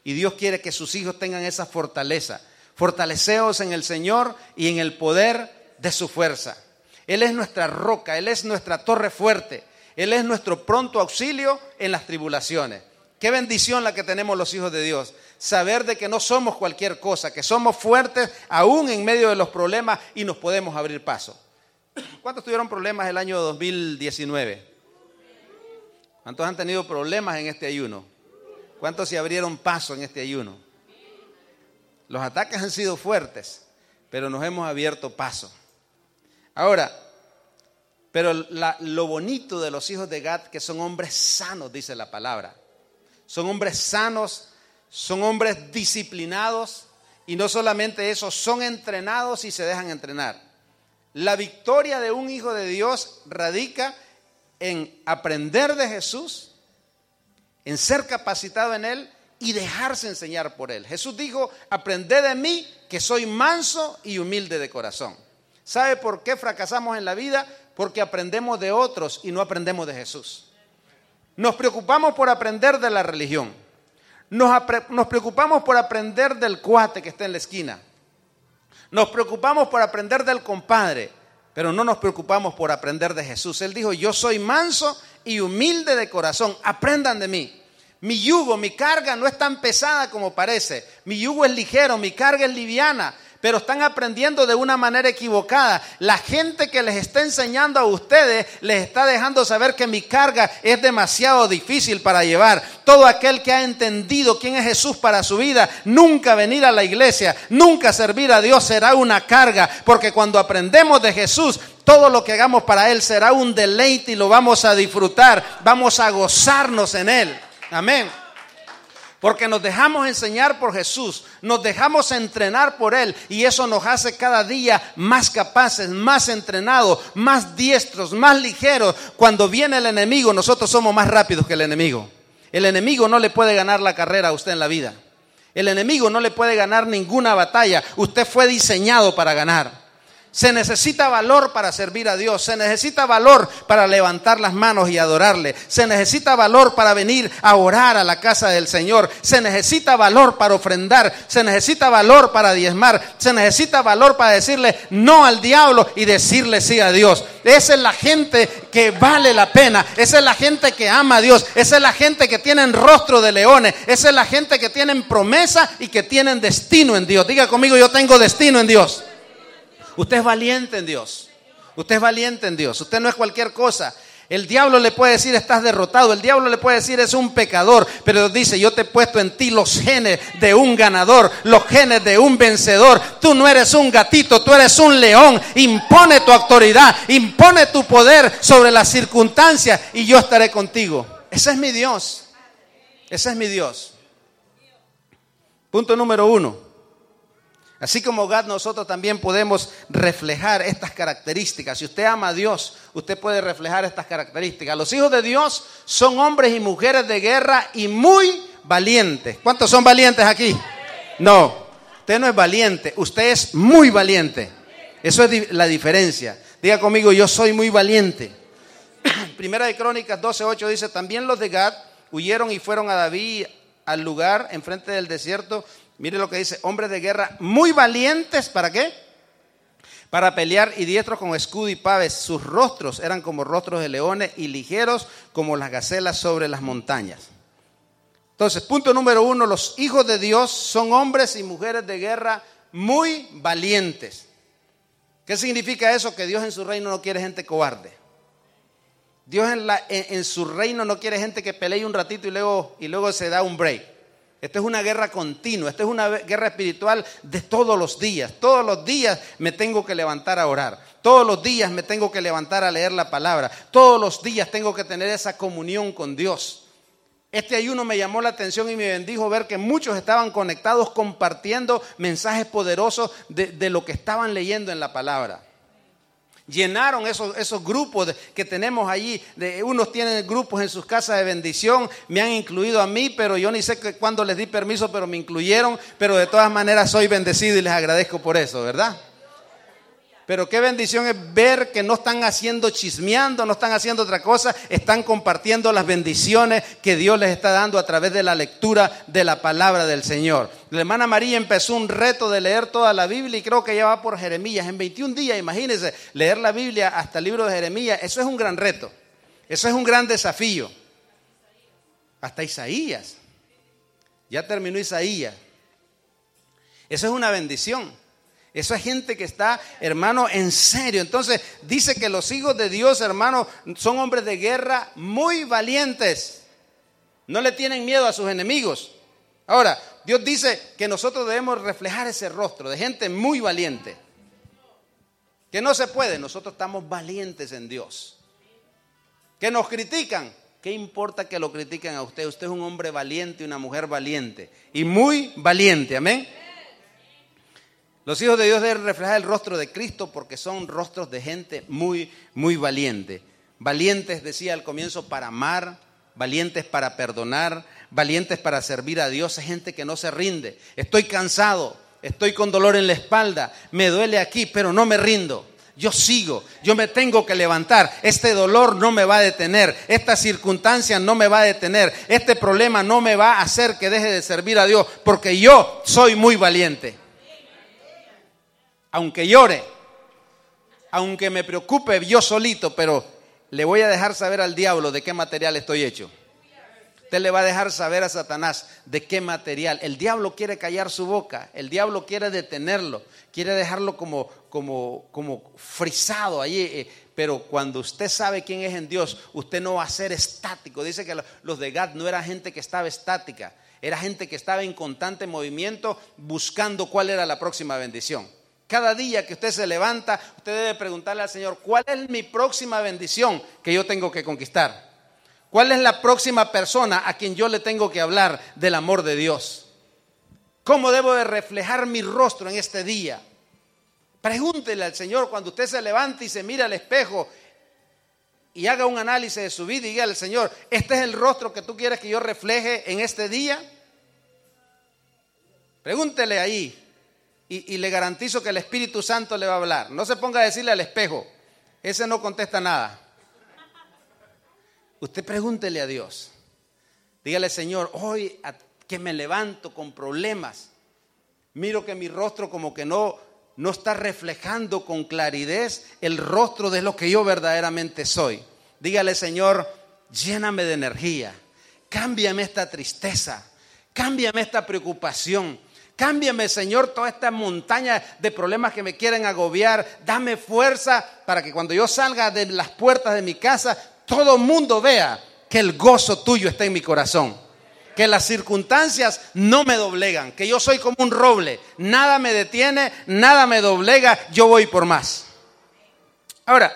Y Dios quiere que sus hijos tengan esa fortaleza. Fortaleceos en el Señor y en el poder de su fuerza. Él es nuestra roca, Él es nuestra torre fuerte, Él es nuestro pronto auxilio en las tribulaciones. Qué bendición la que tenemos los hijos de Dios. Saber de que no somos cualquier cosa, que somos fuertes aún en medio de los problemas y nos podemos abrir paso. ¿Cuántos tuvieron problemas el año 2019? ¿Cuántos han tenido problemas en este ayuno? ¿Cuántos se abrieron paso en este ayuno? Los ataques han sido fuertes, pero nos hemos abierto paso. Ahora, pero lo bonito de los hijos de Gad, que son hombres sanos, dice la palabra. Son hombres sanos, son hombres disciplinados y no solamente eso, son entrenados y se dejan entrenar. La victoria de un hijo de Dios radica en aprender de Jesús, en ser capacitado en Él y dejarse enseñar por Él. Jesús dijo, aprended de mí que soy manso y humilde de corazón. ¿Sabe por qué fracasamos en la vida? Porque aprendemos de otros y no aprendemos de Jesús. Nos preocupamos por aprender de la religión. Nos, nos preocupamos por aprender del cuate que está en la esquina. Nos preocupamos por aprender del compadre, pero no nos preocupamos por aprender de Jesús. Él dijo, yo soy manso y humilde de corazón, aprendan de mí. Mi yugo, mi carga no es tan pesada como parece. Mi yugo es ligero, mi carga es liviana pero están aprendiendo de una manera equivocada. La gente que les está enseñando a ustedes les está dejando saber que mi carga es demasiado difícil para llevar. Todo aquel que ha entendido quién es Jesús para su vida, nunca venir a la iglesia, nunca servir a Dios será una carga, porque cuando aprendemos de Jesús, todo lo que hagamos para Él será un deleite y lo vamos a disfrutar, vamos a gozarnos en Él. Amén. Porque nos dejamos enseñar por Jesús, nos dejamos entrenar por Él y eso nos hace cada día más capaces, más entrenados, más diestros, más ligeros. Cuando viene el enemigo, nosotros somos más rápidos que el enemigo. El enemigo no le puede ganar la carrera a usted en la vida. El enemigo no le puede ganar ninguna batalla. Usted fue diseñado para ganar. Se necesita valor para servir a Dios. Se necesita valor para levantar las manos y adorarle. Se necesita valor para venir a orar a la casa del Señor. Se necesita valor para ofrendar. Se necesita valor para diezmar. Se necesita valor para decirle no al diablo y decirle sí a Dios. Esa es la gente que vale la pena. Esa es la gente que ama a Dios. Esa es la gente que tienen rostro de leones. Esa es la gente que tienen promesa y que tienen destino en Dios. Diga conmigo, yo tengo destino en Dios. Usted es valiente en Dios. Usted es valiente en Dios. Usted no es cualquier cosa. El diablo le puede decir estás derrotado, el diablo le puede decir es un pecador, pero dice yo te he puesto en ti los genes de un ganador, los genes de un vencedor. Tú no eres un gatito, tú eres un león. Impone tu autoridad, impone tu poder sobre las circunstancias y yo estaré contigo. Ese es mi Dios. Ese es mi Dios. Punto número uno. Así como Gad, nosotros también podemos reflejar estas características. Si usted ama a Dios, usted puede reflejar estas características. Los hijos de Dios son hombres y mujeres de guerra y muy valientes. ¿Cuántos son valientes aquí? No, usted no es valiente, usted es muy valiente. Eso es la diferencia. Diga conmigo, yo soy muy valiente. Primera de Crónicas 12:8 dice, también los de Gad huyeron y fueron a David al lugar enfrente del desierto Mire lo que dice, hombres de guerra muy valientes, ¿para qué? Para pelear y diestros con escudo y paves. Sus rostros eran como rostros de leones y ligeros como las gacelas sobre las montañas. Entonces, punto número uno, los hijos de Dios son hombres y mujeres de guerra muy valientes. ¿Qué significa eso? Que Dios en su reino no quiere gente cobarde. Dios en, en, su reino no quiere gente que pelee un ratito y luego, y luego se da un break. Esta es una guerra continua, esta es una guerra espiritual de todos los días. Todos los días me tengo que levantar a orar. Todos los días me tengo que levantar a leer la palabra. Todos los días tengo que tener esa comunión con Dios. Este ayuno me llamó la atención y me bendijo ver que muchos estaban conectados compartiendo mensajes poderosos de, de lo que estaban leyendo en la palabra. Llenaron esos, esos grupos que tenemos allí. De, unos tienen grupos en sus casas de bendición. Me han incluido a mí, pero yo ni sé cuándo les di permiso, pero me incluyeron. Pero de todas maneras soy bendecido y les agradezco por eso, ¿verdad? Pero qué bendición es ver que no están haciendo chismeando, no están haciendo otra cosa, están compartiendo las bendiciones que Dios les está dando a través de la lectura de la palabra del Señor. La hermana María empezó un reto de leer toda la Biblia y creo que ya va por Jeremías. En 21 días, imagínense, leer la Biblia hasta el libro de Jeremías, eso es un gran reto, eso es un gran desafío. Hasta Isaías, ya terminó Isaías. Eso es una bendición. Eso es gente que está, hermano, en serio. Entonces dice que los hijos de Dios, hermano, son hombres de guerra muy valientes. No le tienen miedo a sus enemigos. Ahora, Dios dice que nosotros debemos reflejar ese rostro de gente muy valiente. Que no se puede, nosotros estamos valientes en Dios. Que nos critican, ¿Qué importa que lo critiquen a usted? Usted es un hombre valiente y una mujer valiente. Y muy valiente, amén. Los hijos de Dios deben reflejar el rostro de Cristo porque son rostros de gente muy, muy valiente. Valientes, decía al comienzo, para amar, valientes para perdonar, valientes para servir a Dios. Es gente que no se rinde. Estoy cansado, estoy con dolor en la espalda, me duele aquí, pero no me rindo. Yo sigo, yo me tengo que levantar. Este dolor no me va a detener, esta circunstancia no me va a detener, este problema no me va a hacer que deje de servir a Dios, porque yo soy muy valiente. Aunque llore, aunque me preocupe yo solito, pero le voy a dejar saber al diablo de qué material estoy hecho. Usted le va a dejar saber a Satanás de qué material. El diablo quiere callar su boca, el diablo quiere detenerlo, quiere dejarlo como, como, como frisado allí. Eh, pero cuando usted sabe quién es en Dios, usted no va a ser estático. Dice que los de Gad no era gente que estaba estática, era gente que estaba en constante movimiento buscando cuál era la próxima bendición. Cada día que usted se levanta, usted debe preguntarle al Señor, ¿cuál es mi próxima bendición que yo tengo que conquistar? ¿Cuál es la próxima persona a quien yo le tengo que hablar del amor de Dios? ¿Cómo debo de reflejar mi rostro en este día? Pregúntele al Señor cuando usted se levante y se mira al espejo y haga un análisis de su vida y diga al Señor, ¿este es el rostro que tú quieres que yo refleje en este día? Pregúntele ahí y, le garantizo que el Espíritu Santo le va a hablar. No se ponga a decirle al espejo, ese no contesta nada. Usted pregúntele a Dios. Dígale, Señor, hoy que me levanto con problemas, miro que mi rostro como que no, no está reflejando con claridad el rostro de lo que yo verdaderamente soy. Dígale, Señor, lléname de energía, cámbiame esta tristeza, cámbiame esta preocupación. Cámbiame, Señor, toda esta montaña de problemas que me quieren agobiar. Dame fuerza para que cuando yo salga de las puertas de mi casa, todo mundo vea que el gozo tuyo está en mi corazón. Que las circunstancias no me doblegan, que yo soy como un roble, nada me detiene, nada me doblega, yo voy por más. Ahora,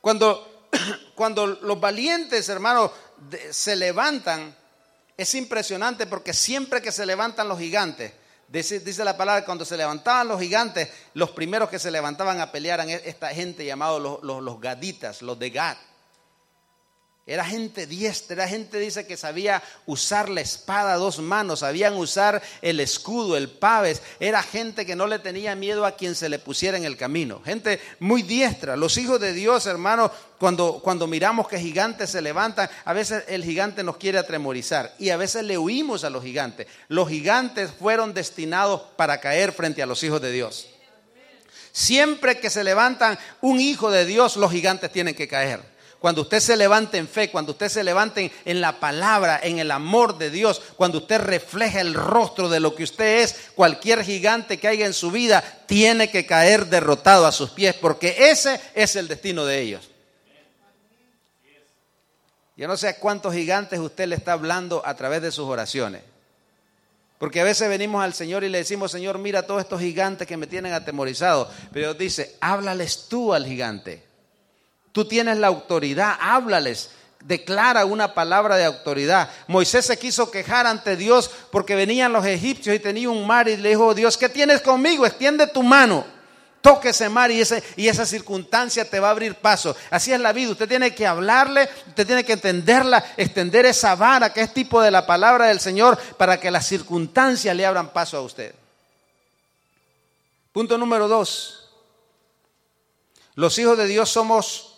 cuando, cuando los valientes, hermanos, se levantan, es impresionante porque siempre que se levantan los gigantes, dice, la palabra, cuando se levantaban los gigantes, los primeros que se levantaban a pelear eran esta gente llamados los, los, los gaditas, los de Gad. Era gente diestra, era gente, dice, que sabía usar la espada dos manos, sabían usar el escudo, el paves. Era gente que no le tenía miedo a quien se le pusiera en el camino. Gente muy diestra. Los hijos de Dios, hermanos, cuando, cuando miramos que gigantes se levantan, a veces el gigante nos quiere atemorizar y a veces le huimos a los gigantes. Los gigantes fueron destinados para caer frente a los hijos de Dios. Siempre que se levantan un hijo de Dios, los gigantes tienen que caer. Cuando usted se levante en fe, cuando usted se levante en la palabra, en el amor de Dios, cuando usted refleja el rostro de lo que usted es, cualquier gigante que haya en su vida tiene que caer derrotado a sus pies, porque ese es el destino de ellos. Yo no sé a cuántos gigantes usted le está hablando a través de sus oraciones. Porque a veces venimos al Señor y le decimos, Señor, mira todos estos gigantes que me tienen atemorizado. Pero Dios dice, háblales tú al gigante. Tú tienes la autoridad, háblales. Declara una palabra de autoridad. Moisés se quiso quejar ante Dios porque venían los egipcios y tenía un mar y le dijo, Dios, ¿qué tienes conmigo? Extiende tu mano toque ese mar y, ese, y, esa circunstancia te va a abrir paso. Así es la vida. Usted tiene que hablarle, usted tiene que entenderla, extender esa vara que es tipo de la palabra del Señor para que las circunstancias le abran paso a usted. Punto número dos. Los hijos de Dios somos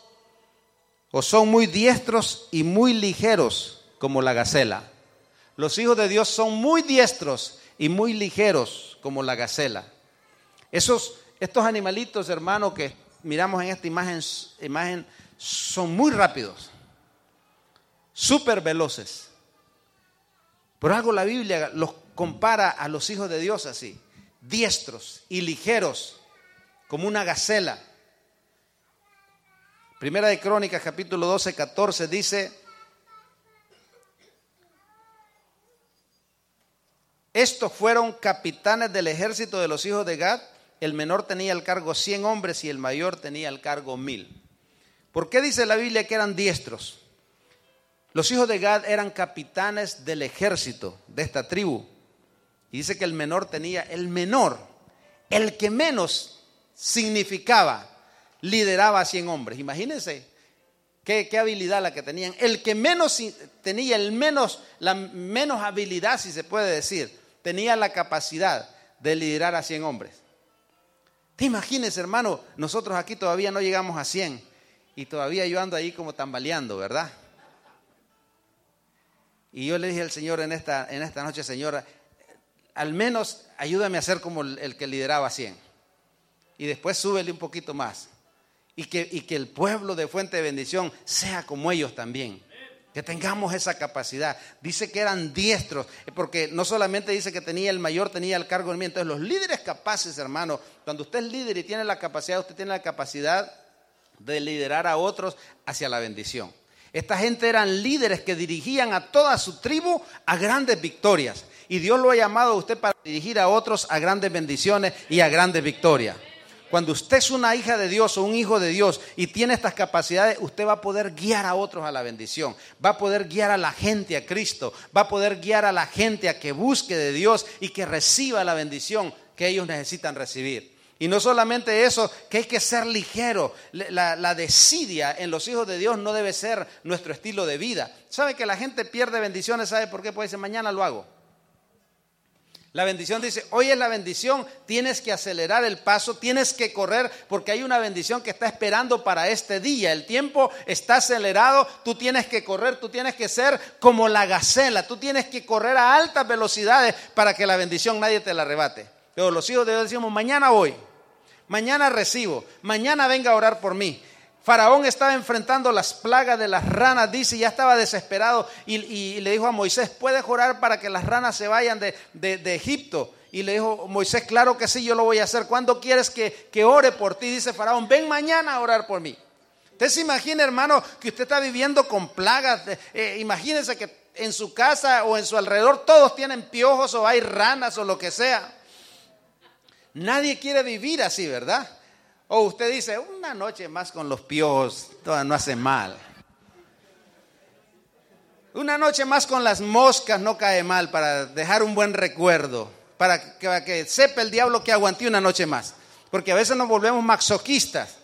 o son muy diestros y muy ligeros como la gacela. Los hijos de Dios son muy diestros y muy ligeros como la gacela. Esos, estos animalitos, hermano, que miramos en esta imagen, imagen son muy rápidos, súper veloces. Por algo la Biblia los compara a los hijos de Dios así, diestros y ligeros como una gacela. Primera de Crónicas, capítulo 12, 14, dice, estos fueron capitanes del ejército de los hijos de Gad, el menor tenía el cargo 100 hombres y el mayor tenía el cargo 1000. ¿Por qué dice la Biblia que eran diestros? Los hijos de Gad eran capitanes del ejército de esta tribu. Y dice que el menor tenía, el menor, el que menos significaba, lideraba a 100 hombres. Imagínense qué, qué habilidad la que tenían. El que menos tenía, el menos, la menos habilidad, si se puede decir, tenía la capacidad de liderar a 100 hombres. ¿Te imaginas, hermano? Nosotros aquí todavía no llegamos a 100 y todavía yo ando ahí como tambaleando, ¿verdad? Y yo le dije al Señor en esta, en esta noche, Señor, al menos ayúdame a ser como el, que lideraba 100. Y después súbele un poquito más. Y que, y que el pueblo de Fuente de Bendición sea como ellos también que tengamos esa capacidad. Dice que eran diestros, porque no solamente dice que tenía el mayor, tenía el cargo de mí. Entonces, los líderes capaces, hermano, cuando usted es líder y tiene la capacidad, usted tiene la capacidad de liderar a otros hacia la bendición. Esta gente eran líderes que dirigían a toda su tribu a grandes victorias. Y Dios lo ha llamado a usted para dirigir a otros a grandes bendiciones y a grandes victorias. Cuando usted es una hija de Dios o un hijo de Dios y tiene estas capacidades, usted va a poder guiar a otros a la bendición, va a poder guiar a la gente a Cristo, va a poder guiar a la gente a que busque de Dios y que reciba la bendición que ellos necesitan recibir. Y no solamente eso, que hay que ser ligero. La, desidia en los hijos de Dios no debe ser nuestro estilo de vida. ¿Sabe que la gente pierde bendiciones? ¿Sabe por qué? Puede decir, mañana lo hago. La bendición dice, hoy es la bendición, tienes que acelerar el paso, tienes que correr porque hay una bendición que está esperando para este día. El tiempo está acelerado, tú tienes que correr, tú tienes que ser como la gacela, tú tienes que correr a altas velocidades para que la bendición nadie te la arrebate. Pero los hijos de Dios decimos, mañana voy, mañana recibo, mañana venga a orar por mí. Faraón estaba enfrentando las plagas de las ranas, dice, ya estaba desesperado y, le dijo a Moisés, ¿puedes orar para que las ranas se vayan de, Egipto? Y le dijo Moisés, claro que sí, yo lo voy a hacer. ¿Cuándo quieres que, ore por ti? Dice Faraón, ven mañana a orar por mí. Usted se imagina, hermano, que usted está viviendo con plagas. Eh, imagínense que en su casa o en su alrededor todos tienen piojos o hay ranas o lo que sea. Nadie quiere vivir así, ¿verdad? O usted dice, una noche más con los piojos, no hace mal. Una noche más con las moscas no cae mal para dejar un buen recuerdo, para que, para que sepa el diablo que aguanté una noche más. Porque a veces nos volvemos masoquistas.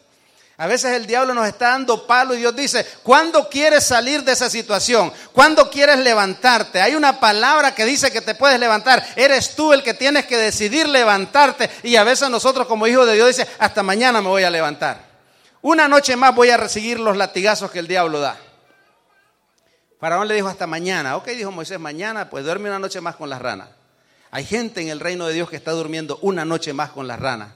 A veces el diablo nos está dando palo y Dios dice, ¿cuándo quieres salir de esa situación? ¿Cuándo quieres levantarte? Hay una palabra que dice que te puedes levantar. Eres tú el que tienes que decidir levantarte. Y a veces nosotros como hijos de Dios dice, hasta mañana me voy a levantar. Una noche más voy a recibir los latigazos que el diablo da. Faraón le dijo hasta mañana. Ok, dijo Moisés, mañana pues duerme una noche más con las ranas. Hay gente en el reino de Dios que está durmiendo una noche más con las ranas.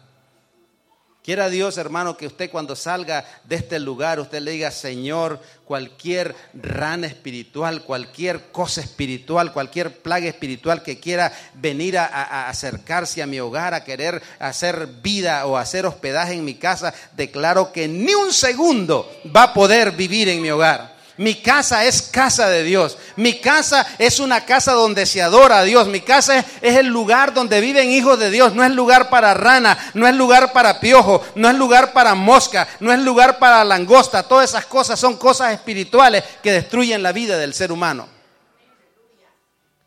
Quiera Dios, hermano, que usted cuando salga de este lugar, usted le diga, Señor, cualquier rana espiritual, cualquier cosa espiritual, cualquier plaga espiritual que quiera venir a, acercarse a mi hogar, a querer hacer vida o hacer hospedaje en mi casa, declaro que ni un segundo va a poder vivir en mi hogar. Mi casa es casa de Dios. Mi casa es una casa donde se adora a Dios. Mi casa es, el lugar donde viven hijos de Dios. No es lugar para rana, no es lugar para piojo, no es lugar para mosca, no es lugar para langosta. Todas esas cosas son cosas espirituales que destruyen la vida del ser humano.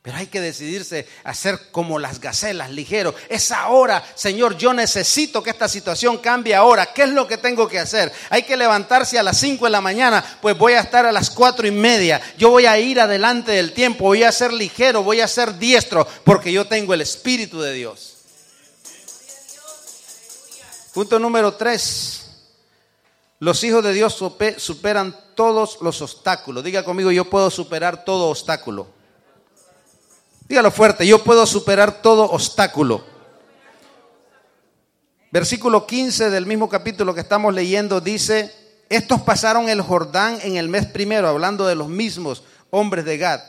Pero hay que decidirse a ser como las gacelas, ligero. Es ahora, Señor, yo necesito que esta situación cambie ahora. ¿Qué es lo que tengo que hacer? Hay que levantarse a las 5 de la mañana, pues voy a estar a las cuatro y media. Yo voy a ir adelante del tiempo, voy a ser ligero, voy a ser diestro, porque yo tengo el Espíritu de Dios. Punto número 3. Los hijos de Dios superan todos los obstáculos. Diga conmigo, yo puedo superar todo obstáculo. Dígalo fuerte, yo puedo superar todo obstáculo. Versículo 15 del mismo capítulo que estamos leyendo dice, estos pasaron el Jordán en el mes primero, hablando de los mismos hombres de Gad,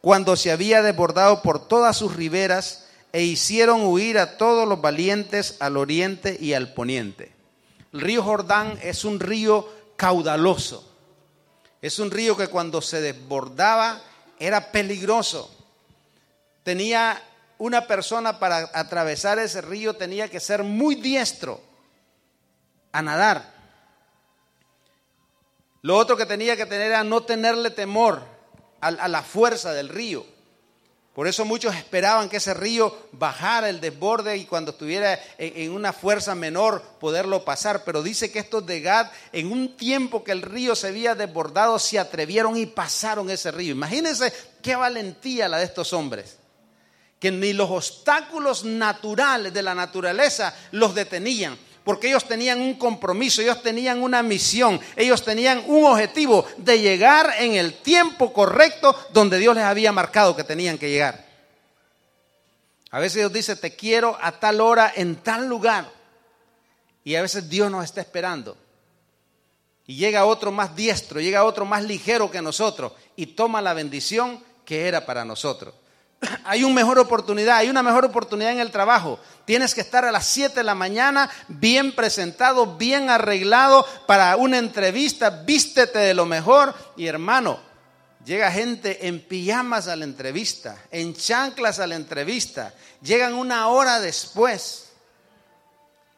cuando se había desbordado por todas sus riberas e hicieron huir a todos los valientes al oriente y al poniente. El río Jordán es un río caudaloso. Es un río que cuando se desbordaba era peligroso tenía una persona para atravesar ese río tenía que ser muy diestro a nadar. Lo otro que tenía que tener era no tenerle temor a, la fuerza del río. Por eso muchos esperaban que ese río bajara el desborde y cuando estuviera en, en, una fuerza menor poderlo pasar. Pero dice que estos de Gad, en un tiempo que el río se había desbordado, se atrevieron y pasaron ese río. Imagínense qué valentía la de estos hombres. Que ni los obstáculos naturales de la naturaleza los detenían porque ellos tenían un compromiso, ellos tenían una misión, ellos tenían un objetivo de llegar en el tiempo correcto donde Dios les había marcado que tenían que llegar. A veces Dios dice, te quiero a tal hora en tal lugar. Y a veces Dios nos está esperando. Y llega otro más diestro, llega otro más ligero que nosotros y toma la bendición que era para nosotros. hay una mejor oportunidad, hay una mejor oportunidad en el trabajo. Tienes que estar a las 7 de la mañana bien presentado, bien arreglado para una entrevista, vístete de lo mejor y hermano, llega gente en pijamas a la entrevista, en chanclas a la entrevista, llegan una hora después.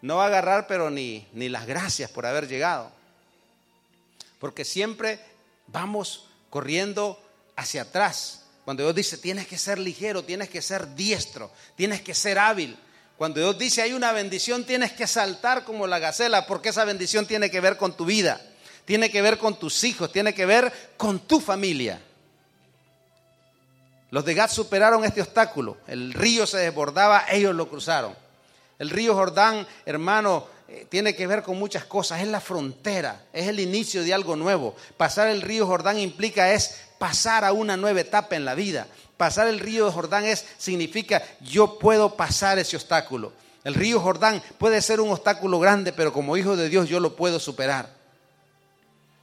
No va a agarrar pero ni, ni las gracias por haber llegado. Porque siempre vamos corriendo hacia atrás cuando Dios dice, tienes que ser ligero, tienes que ser diestro, tienes que ser hábil. Cuando Dios dice, hay una bendición, tienes que saltar como la gacela, porque esa bendición tiene que ver con tu vida, tiene que ver con tus hijos, tiene que ver con tu familia. Los de Gad superaron este obstáculo. El río se desbordaba, ellos lo cruzaron. El río Jordán, hermano, eh, tiene que ver con muchas cosas. Es la frontera, es el inicio de algo nuevo. Pasar el río Jordán implica es pasar a una nueva etapa en la vida. Pasar el río Jordán es, significa yo puedo pasar ese obstáculo. El río Jordán puede ser un obstáculo grande, pero como hijo de Dios yo lo puedo superar.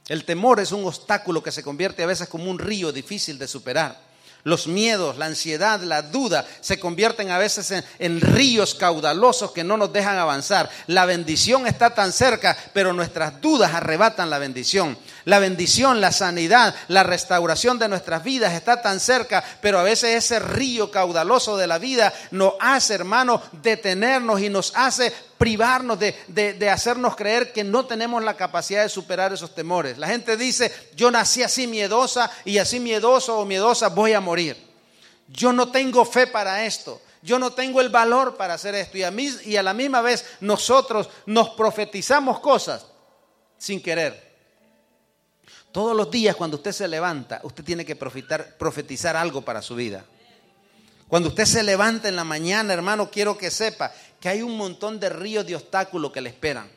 El temor es un obstáculo que se convierte a veces como un río difícil de superar. Los miedos, la ansiedad, la duda se convierten a veces en, ríos caudalosos que no nos dejan avanzar. La bendición está tan cerca, pero nuestras dudas arrebatan la bendición. La bendición, la sanidad, la restauración de nuestras vidas está tan cerca, pero a veces ese río caudaloso de la vida nos hace, hermano, detenernos y nos hace privarnos de, de, de, hacernos creer que no tenemos la capacidad de superar esos temores. La gente dice, yo nací así miedosa y así miedoso o miedosa voy a morir. Yo no tengo fe para esto. Yo no tengo el valor para hacer esto. Y a, mí, y a la misma vez nosotros nos profetizamos cosas sin querer. Todos los días cuando usted se levanta, usted tiene que profetizar algo para su vida. Cuando usted se levanta en la mañana, hermano, quiero que sepa que hay un montón de ríos de obstáculos que le esperan.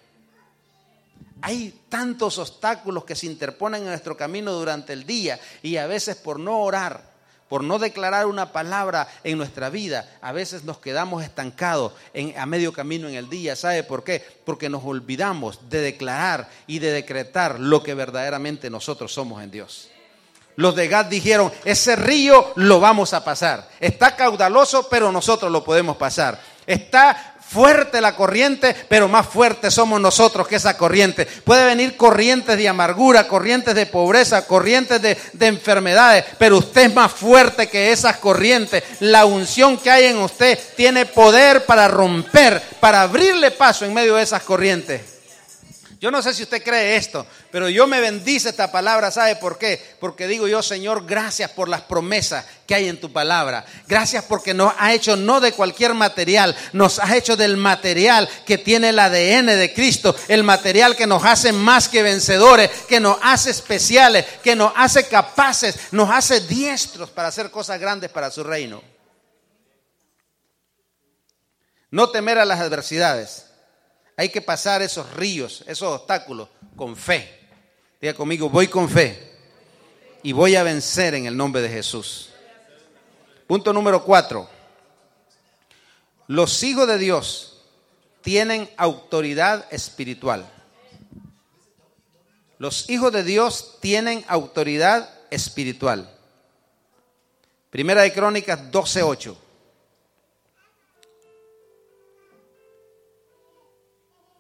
Hay tantos obstáculos que se interponen en nuestro camino durante el día y a veces por no orar, por no declarar una palabra en nuestra vida, a veces nos quedamos estancados a medio camino en el día. ¿Sabe por qué? Porque nos olvidamos de declarar y de decretar lo que verdaderamente nosotros somos en Dios. Los de Gad dijeron, ese río lo vamos a pasar. Está caudaloso, pero nosotros lo podemos pasar. Está fuerte la corriente, pero más fuerte somos nosotros que esa corriente. Puede venir corrientes de amargura, corrientes de pobreza, corrientes de, de, enfermedades, pero usted es más fuerte que esas corrientes. La unción que hay en usted tiene poder para romper, para abrirle paso en medio de esas corrientes. Yo no sé si usted cree esto, pero yo me bendice esta palabra, ¿sabe por qué? Porque digo yo, Señor, gracias por las promesas que hay en tu palabra. Gracias porque nos ha hecho no de cualquier material, nos ha hecho del material que tiene el ADN de Cristo, el material que nos hace más que vencedores, que nos hace especiales, que nos hace capaces, nos hace diestros para hacer cosas grandes para su reino. No temer a las adversidades. Hay que pasar esos ríos, esos obstáculos con fe. Diga conmigo, voy con fe y voy a vencer en el nombre de Jesús. Punto número cuatro. Los hijos de Dios tienen autoridad espiritual. Los hijos de Dios tienen autoridad espiritual. Primera de Crónicas 12:8.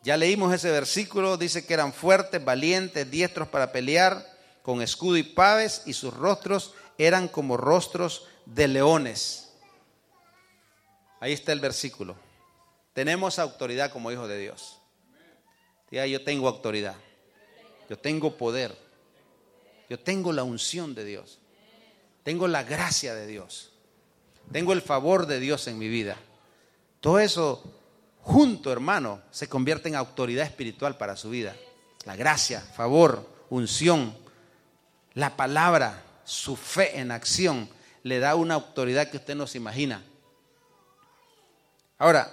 Ya leímos ese versículo, dice que eran fuertes, valientes, diestros para pelear, con escudo y paves, y sus rostros eran como rostros de leones. Ahí está el versículo. Tenemos autoridad como hijos de Dios. Ya yo tengo autoridad. Yo tengo poder. Yo tengo la unción de Dios. tengo la gracia de Dios, tengo el favor de Dios en mi vida. Todo eso junto, hermano, se convierte en autoridad espiritual para su vida. La gracia, favor, unción, la palabra, su fe en acción, le da una autoridad que usted no se imagina. Ahora,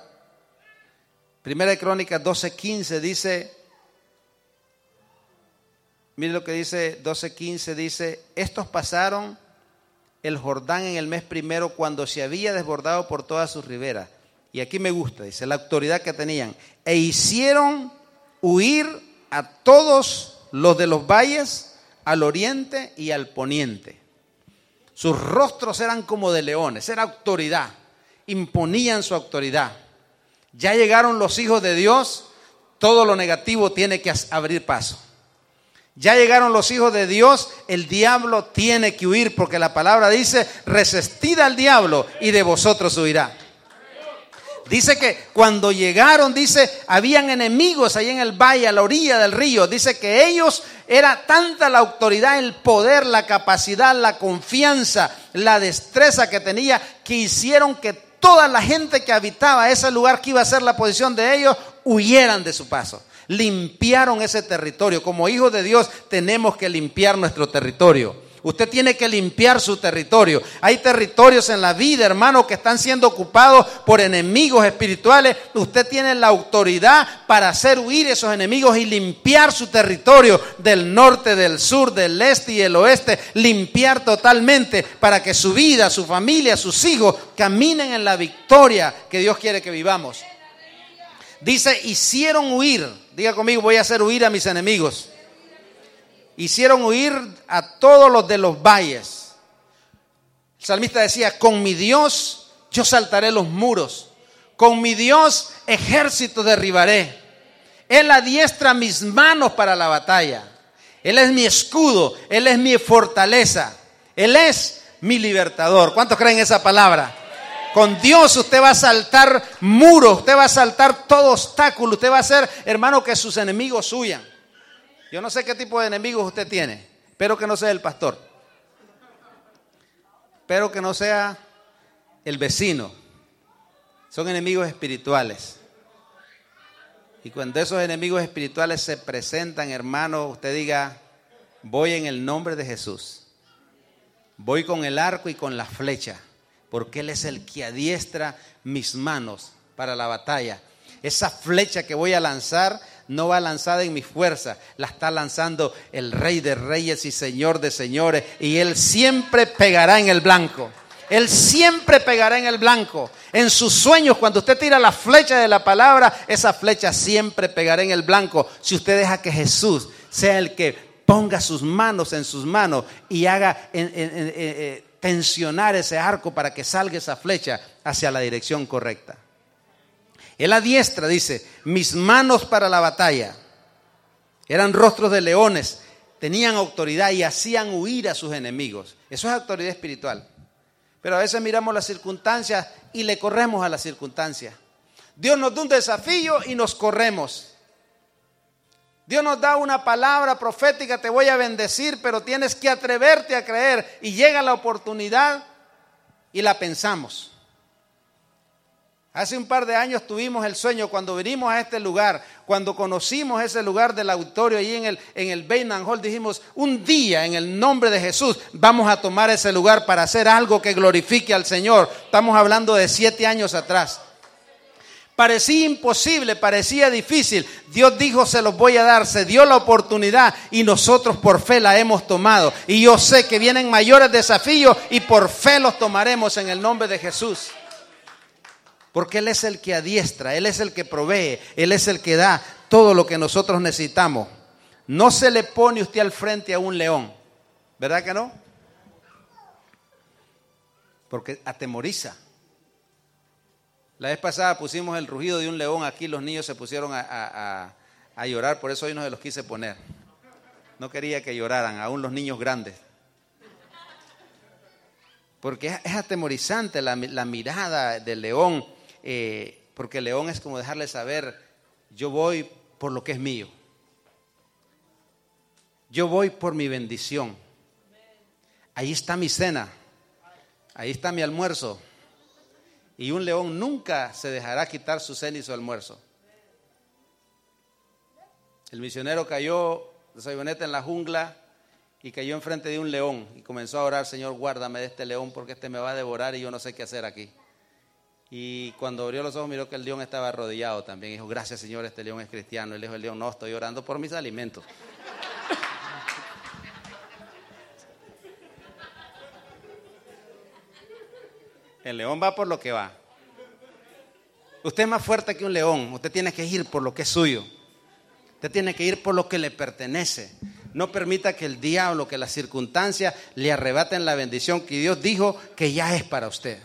Primera de Crónicas 12:15 dice, mire lo que dice 12:15, dice, estos pasaron el Jordán en el mes primero cuando se había desbordado por todas sus riberas. Y aquí me gusta, dice, la autoridad que tenían. E hicieron huir a todos los de los valles al oriente y al poniente. Sus rostros eran como de leones, era autoridad, imponían su autoridad. Ya llegaron los hijos de Dios, todo lo negativo tiene que abrir paso. Ya llegaron los hijos de Dios, el diablo tiene que huir porque la palabra dice, resistid al diablo y de vosotros huirá. Dice que cuando llegaron, dice, habían enemigos ahí en el valle, a la orilla del río. Dice que ellos, era tanta la autoridad, el poder, la capacidad, la confianza, la destreza que tenía, que hicieron que toda la gente que habitaba ese lugar que iba a ser la posición de ellos, huyeran de su paso. Limpiaron ese territorio. Como hijos de Dios tenemos que limpiar nuestro territorio. Usted tiene que limpiar su territorio. Hay territorios en la vida, hermano, que están siendo ocupados por enemigos espirituales. Usted tiene la autoridad para hacer huir esos enemigos y limpiar su territorio del norte, del sur, del este y el oeste. Limpiar totalmente para que su vida, su familia, sus hijos caminen en la victoria que Dios quiere que vivamos. Dice, hicieron huir. Diga conmigo, voy a hacer huir a mis enemigos hicieron huir a todos los de los valles. El salmista decía, con mi Dios yo saltaré los muros, con mi Dios ejército derribaré. Él adiestra mis manos para la batalla. Él es mi escudo, Él es mi fortaleza, Él es mi libertador. ¿Cuántos creen esa palabra? Con Dios usted va a saltar muros, usted va a saltar todo obstáculo, usted va a hacer, hermano, que sus enemigos huyan. Yo no sé qué tipo de enemigos usted tiene. Espero que no sea el pastor. Espero que no sea el vecino. Son enemigos espirituales. Y cuando esos enemigos espirituales se presentan, hermano, usted diga, voy en el nombre de Jesús. Voy con el arco y con la flecha, porque Él es el que adiestra mis manos para la batalla. Esa flecha que voy a lanzar no va lanzada en mi fuerza, la está lanzando el Rey de Reyes y Señor de Señores, y Él siempre pegará en el blanco. Él siempre pegará en el blanco. En sus sueños, cuando usted tira la flecha de la palabra, esa flecha siempre pegará en el blanco. Si usted deja que Jesús sea el que ponga sus manos en sus manos y haga eh, tensionar ese arco para que salga esa flecha hacia la dirección correcta. Él a diestra, dice, mis manos para la batalla. Eran rostros de leones, tenían autoridad y hacían huir a sus enemigos. Eso es autoridad espiritual. Pero a veces miramos las circunstancias y le corremos a las circunstancias. Dios nos da un desafío y nos corremos. Dios nos da una palabra profética, te voy a bendecir, pero tienes que atreverte a creer. Y llega la oportunidad y la pensamos. Hace un par de años tuvimos el sueño cuando vinimos a este lugar, cuando conocimos ese lugar del auditorio ahí en el, en el Hall, dijimos, un día en el nombre de Jesús vamos a tomar ese lugar para hacer algo que glorifique al Señor. Estamos hablando de siete años atrás. Parecía imposible, parecía difícil. Dios dijo, se los voy a dar, se dio la oportunidad y nosotros por fe la hemos tomado. Y yo sé que vienen mayores desafíos y por fe los tomaremos en el nombre de Jesús. Porque Él es el que adiestra, Él es el que provee, Él es el que da todo lo que nosotros necesitamos. No se le pone usted al frente a un león, ¿verdad que no? Porque atemoriza. La vez pasada pusimos el rugido de un león aquí, los niños se pusieron a, llorar, por eso hoy no se los quise poner. No quería que lloraran, aún los niños grandes. Porque es, atemorizante la mirada del león eh, porque león es como dejarle saber, yo voy por lo que es mío. Yo voy por mi bendición. ahí está mi cena, ahí está mi almuerzo. Y un león nunca se dejará quitar su cena y su almuerzo. El misionero cayó de Sayoneta en la jungla y cayó enfrente de un león y comenzó a orar, Señor, guárdame de este león porque este me va a devorar y yo no sé qué hacer aquí. Y cuando abrió los ojos miró que el león estaba arrodillado también. dijo, gracias Señor, este león es cristiano. Le dijo el león, no, estoy orando por mis alimentos. El león va por lo que va. Usted es más fuerte que un león. Usted tiene que ir por lo que es suyo. Usted tiene que ir por lo que le pertenece. No permita que el diablo, que las circunstancias le arrebaten la bendición que Dios dijo que ya es para usted.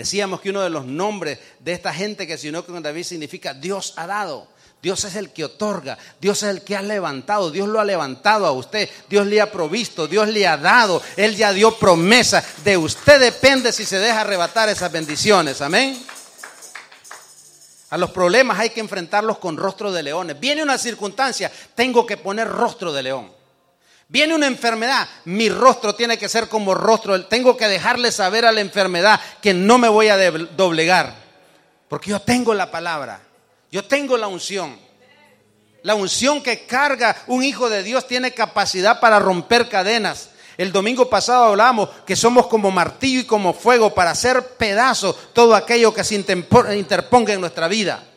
Decíamos que uno de los nombres de esta gente que se unió con David significa Dios ha dado. Dios es el que otorga, Dios es el que ha levantado, Dios lo ha levantado a usted, Dios le ha provisto, Dios le ha dado, Él ya dio promesa. De usted depende si se deja arrebatar esas bendiciones, amén. A los problemas hay que enfrentarlos con rostro de leones. Viene una circunstancia, tengo que poner rostro de león. Viene una enfermedad, mi rostro tiene que ser como rostro. Tengo que dejarle saber a la enfermedad que no me voy a doblegar. Porque yo tengo la palabra, yo tengo la unción. La unción que carga un hijo de Dios tiene capacidad para romper cadenas. El domingo pasado hablamos que somos como martillo y como fuego para hacer pedazos todo aquello que se interponga en nuestra vida.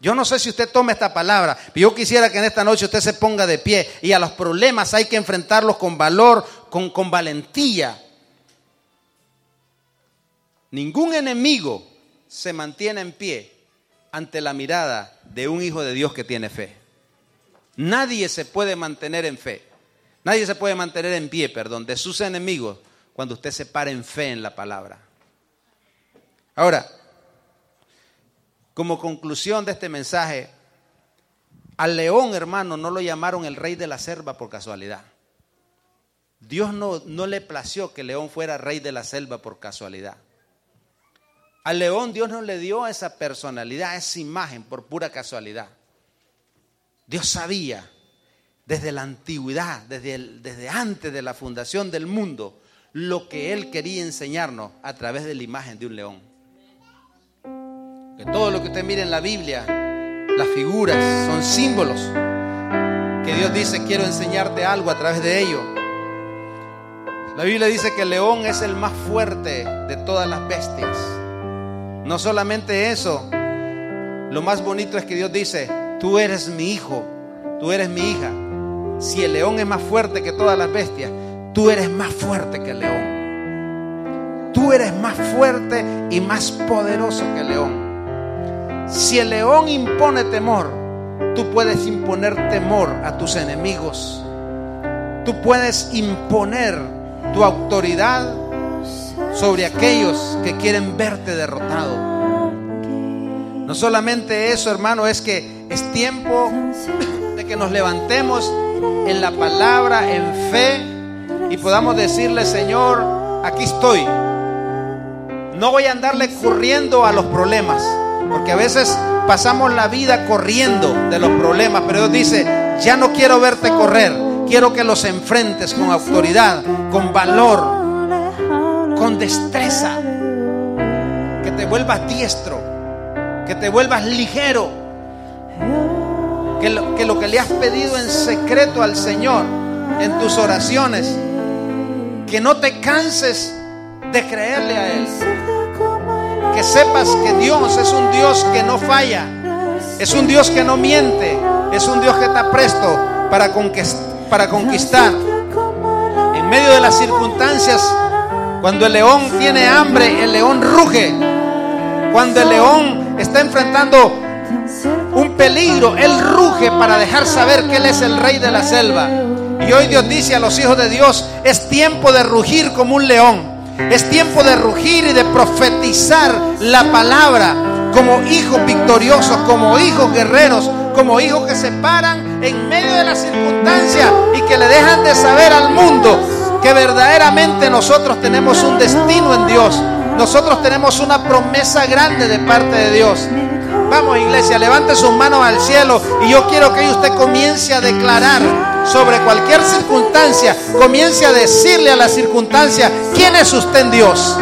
Yo no sé si usted toma esta palabra, pero yo quisiera que en esta noche usted se ponga de pie y a los problemas hay que enfrentarlos con valor, con, con valentía. Ningún enemigo se mantiene en pie ante la mirada de un hijo de Dios que tiene fe. Nadie se puede mantener en fe. Nadie se puede mantener en pie, perdón, de sus enemigos cuando usted se para en fe en la palabra. Ahora, como conclusión de este mensaje, al león, hermano, no lo llamaron el rey de la selva por casualidad. Dios no, no le plació que el león fuera rey de la selva por casualidad. Al león Dios no le dio esa personalidad, esa imagen por pura casualidad. Dios sabía desde la antigüedad, desde, desde antes de la fundación del mundo, lo que Él quería enseñarnos a través de la imagen de un león. Que todo lo que usted mire en la Biblia, las figuras son símbolos. Que Dios dice, quiero enseñarte algo a través de ello. La Biblia dice que el león es el más fuerte de todas las bestias. No solamente eso, lo más bonito es que Dios dice, tú eres mi hijo, tú eres mi hija. Si el león es más fuerte que todas las bestias, tú eres más fuerte que el león. Tú eres más fuerte y más poderoso que el león. Si el león impone temor, tú puedes imponer temor a tus enemigos. Tú puedes imponer tu autoridad sobre aquellos que quieren verte derrotado. No solamente eso, hermano, es que es tiempo de que nos levantemos en la palabra, en fe, y podamos decirle, Señor, aquí estoy. No voy a andarle corriendo a los problemas. Porque a veces pasamos la vida corriendo de los problemas, pero Dios dice, ya no quiero verte correr, quiero que los enfrentes con autoridad, con valor, con destreza, que te vuelvas diestro, que te vuelvas ligero, que lo, que lo que le has pedido en secreto al Señor, en tus oraciones, que no te canses de creerle a Él que sepas que Dios es un Dios que no falla, es un Dios que no miente, es un Dios que está presto para, conquistar. En medio de las circunstancias, cuando el león tiene hambre, el león ruge. Cuando el león está enfrentando un peligro, él ruge para dejar saber que él es el rey de la selva. Y hoy Dios dice a los hijos de Dios, es tiempo de rugir como un león. Es tiempo de rugir y de profetizar la palabra como hijos victoriosos, como hijos guerreros, como hijos que se paran en medio de las circunstancias y que le dejan de saber al mundo que verdaderamente nosotros tenemos un destino en Dios. Nosotros tenemos una promesa grande de parte de Dios. Vamos iglesia, levante sus manos al cielo y yo quiero que usted comience a declarar sobre cualquier circunstancia, comience a decirle a la circunstancia, ¿quién es usted en Dios?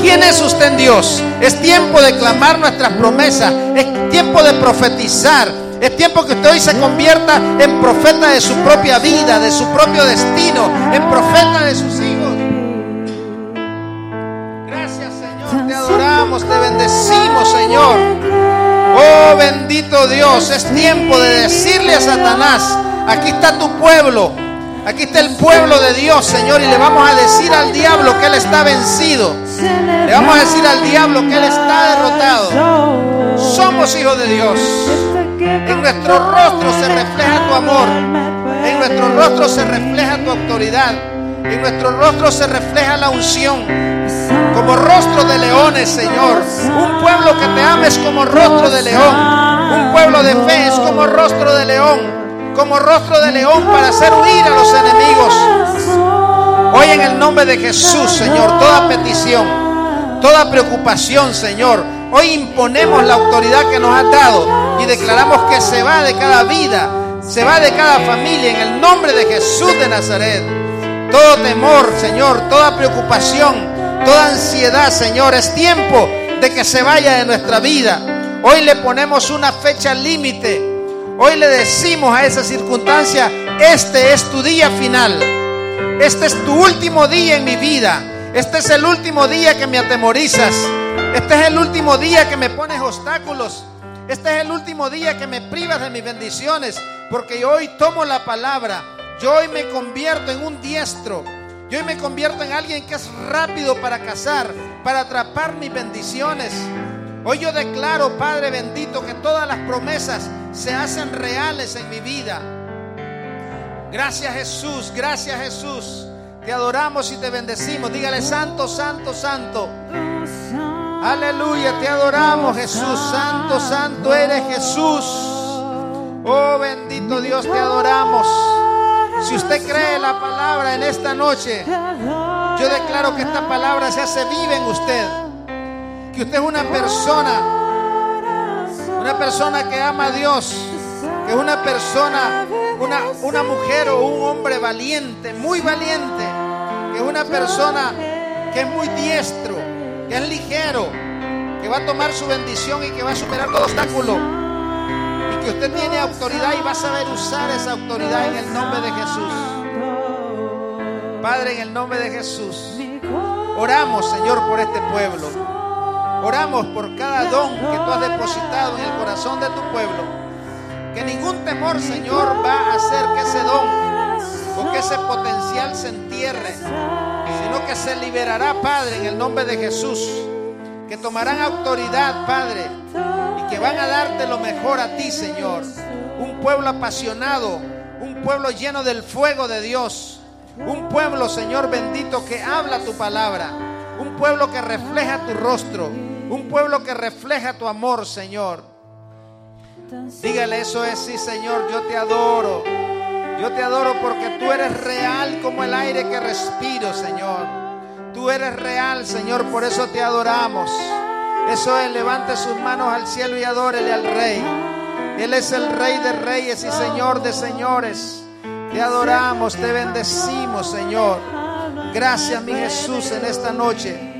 ¿Quién es usted en Dios? Es tiempo de clamar nuestras promesas, es tiempo de profetizar, es tiempo que usted hoy se convierta en profeta de su propia vida, de su propio destino, en profeta de sus hijos. Gracias Señor, te adoramos, te bendecimos Señor. Oh bendito Dios, es tiempo de decirle a Satanás, aquí está tu pueblo, aquí está el pueblo de Dios Señor y le vamos a decir al diablo que él está vencido. Le vamos a decir al diablo que él está derrotado. Somos hijos de Dios. En nuestro rostro se refleja tu amor. En nuestro rostro se refleja tu autoridad. En nuestro rostro se refleja la unción. Como rostro de leones, Señor. Un pueblo que te ames como rostro de león. Un pueblo de fe es como rostro de león. Como rostro de león para hacer huir a los enemigos. Hoy en el nombre de Jesús, Señor, toda petición, toda preocupación, Señor, hoy imponemos la autoridad que nos has dado y declaramos que se va de cada vida, se va de cada familia en el nombre de Jesús de Nazaret. Todo temor, Señor, toda preocupación, toda ansiedad, Señor, es tiempo de que se vaya de nuestra vida. Hoy le ponemos una fecha límite. Hoy le decimos a esa circunstancia, este es tu día final. Este es tu último día en mi vida. Este es el último día que me atemorizas. Este es el último día que me pones obstáculos. Este es el último día que me privas de mis bendiciones. Porque hoy tomo la palabra. Yo hoy me convierto en un diestro. Yo hoy me convierto en alguien que es rápido para cazar, para atrapar mis bendiciones. Hoy yo declaro, Padre bendito, que todas las promesas se hacen reales en mi vida. Gracias Jesús, gracias Jesús. Te adoramos y te bendecimos. Dígale santo, santo, santo. Aleluya, te adoramos Jesús. Santo, santo eres Jesús. Oh bendito Dios, te adoramos. Si usted cree la palabra en esta noche, yo declaro que esta palabra se hace viva en usted. Que usted es una persona, una persona que ama a Dios, que es una persona, una, una mujer o un hombre valiente, muy valiente, que es una persona que es muy diestro, que es ligero, que va a tomar su bendición y que va a superar todo obstáculo. Y que usted tiene autoridad y va a saber usar esa autoridad en el nombre de Jesús. Padre, en el nombre de Jesús, oramos, Señor, por este pueblo. Oramos por cada don que tú has depositado en el corazón de tu pueblo. Que ningún temor, Señor, va a hacer que ese don o que ese potencial se entierre, sino que se liberará, Padre, en el nombre de Jesús. Que tomarán autoridad, Padre, y que van a darte lo mejor a ti, Señor. Un pueblo apasionado, un pueblo lleno del fuego de Dios. Un pueblo, Señor bendito, que habla tu palabra. Un pueblo que refleja tu rostro. Un pueblo que refleja tu amor, Señor. Dígale, eso es, sí, Señor, yo te adoro. Yo te adoro porque tú eres real como el aire que respiro, Señor. Tú eres real, Señor, por eso te adoramos. Eso es, levante sus manos al cielo y adórele al Rey. Él es el Rey de reyes y Señor de señores. Te adoramos, te bendecimos, Señor. Gracias, mi Jesús, en esta noche.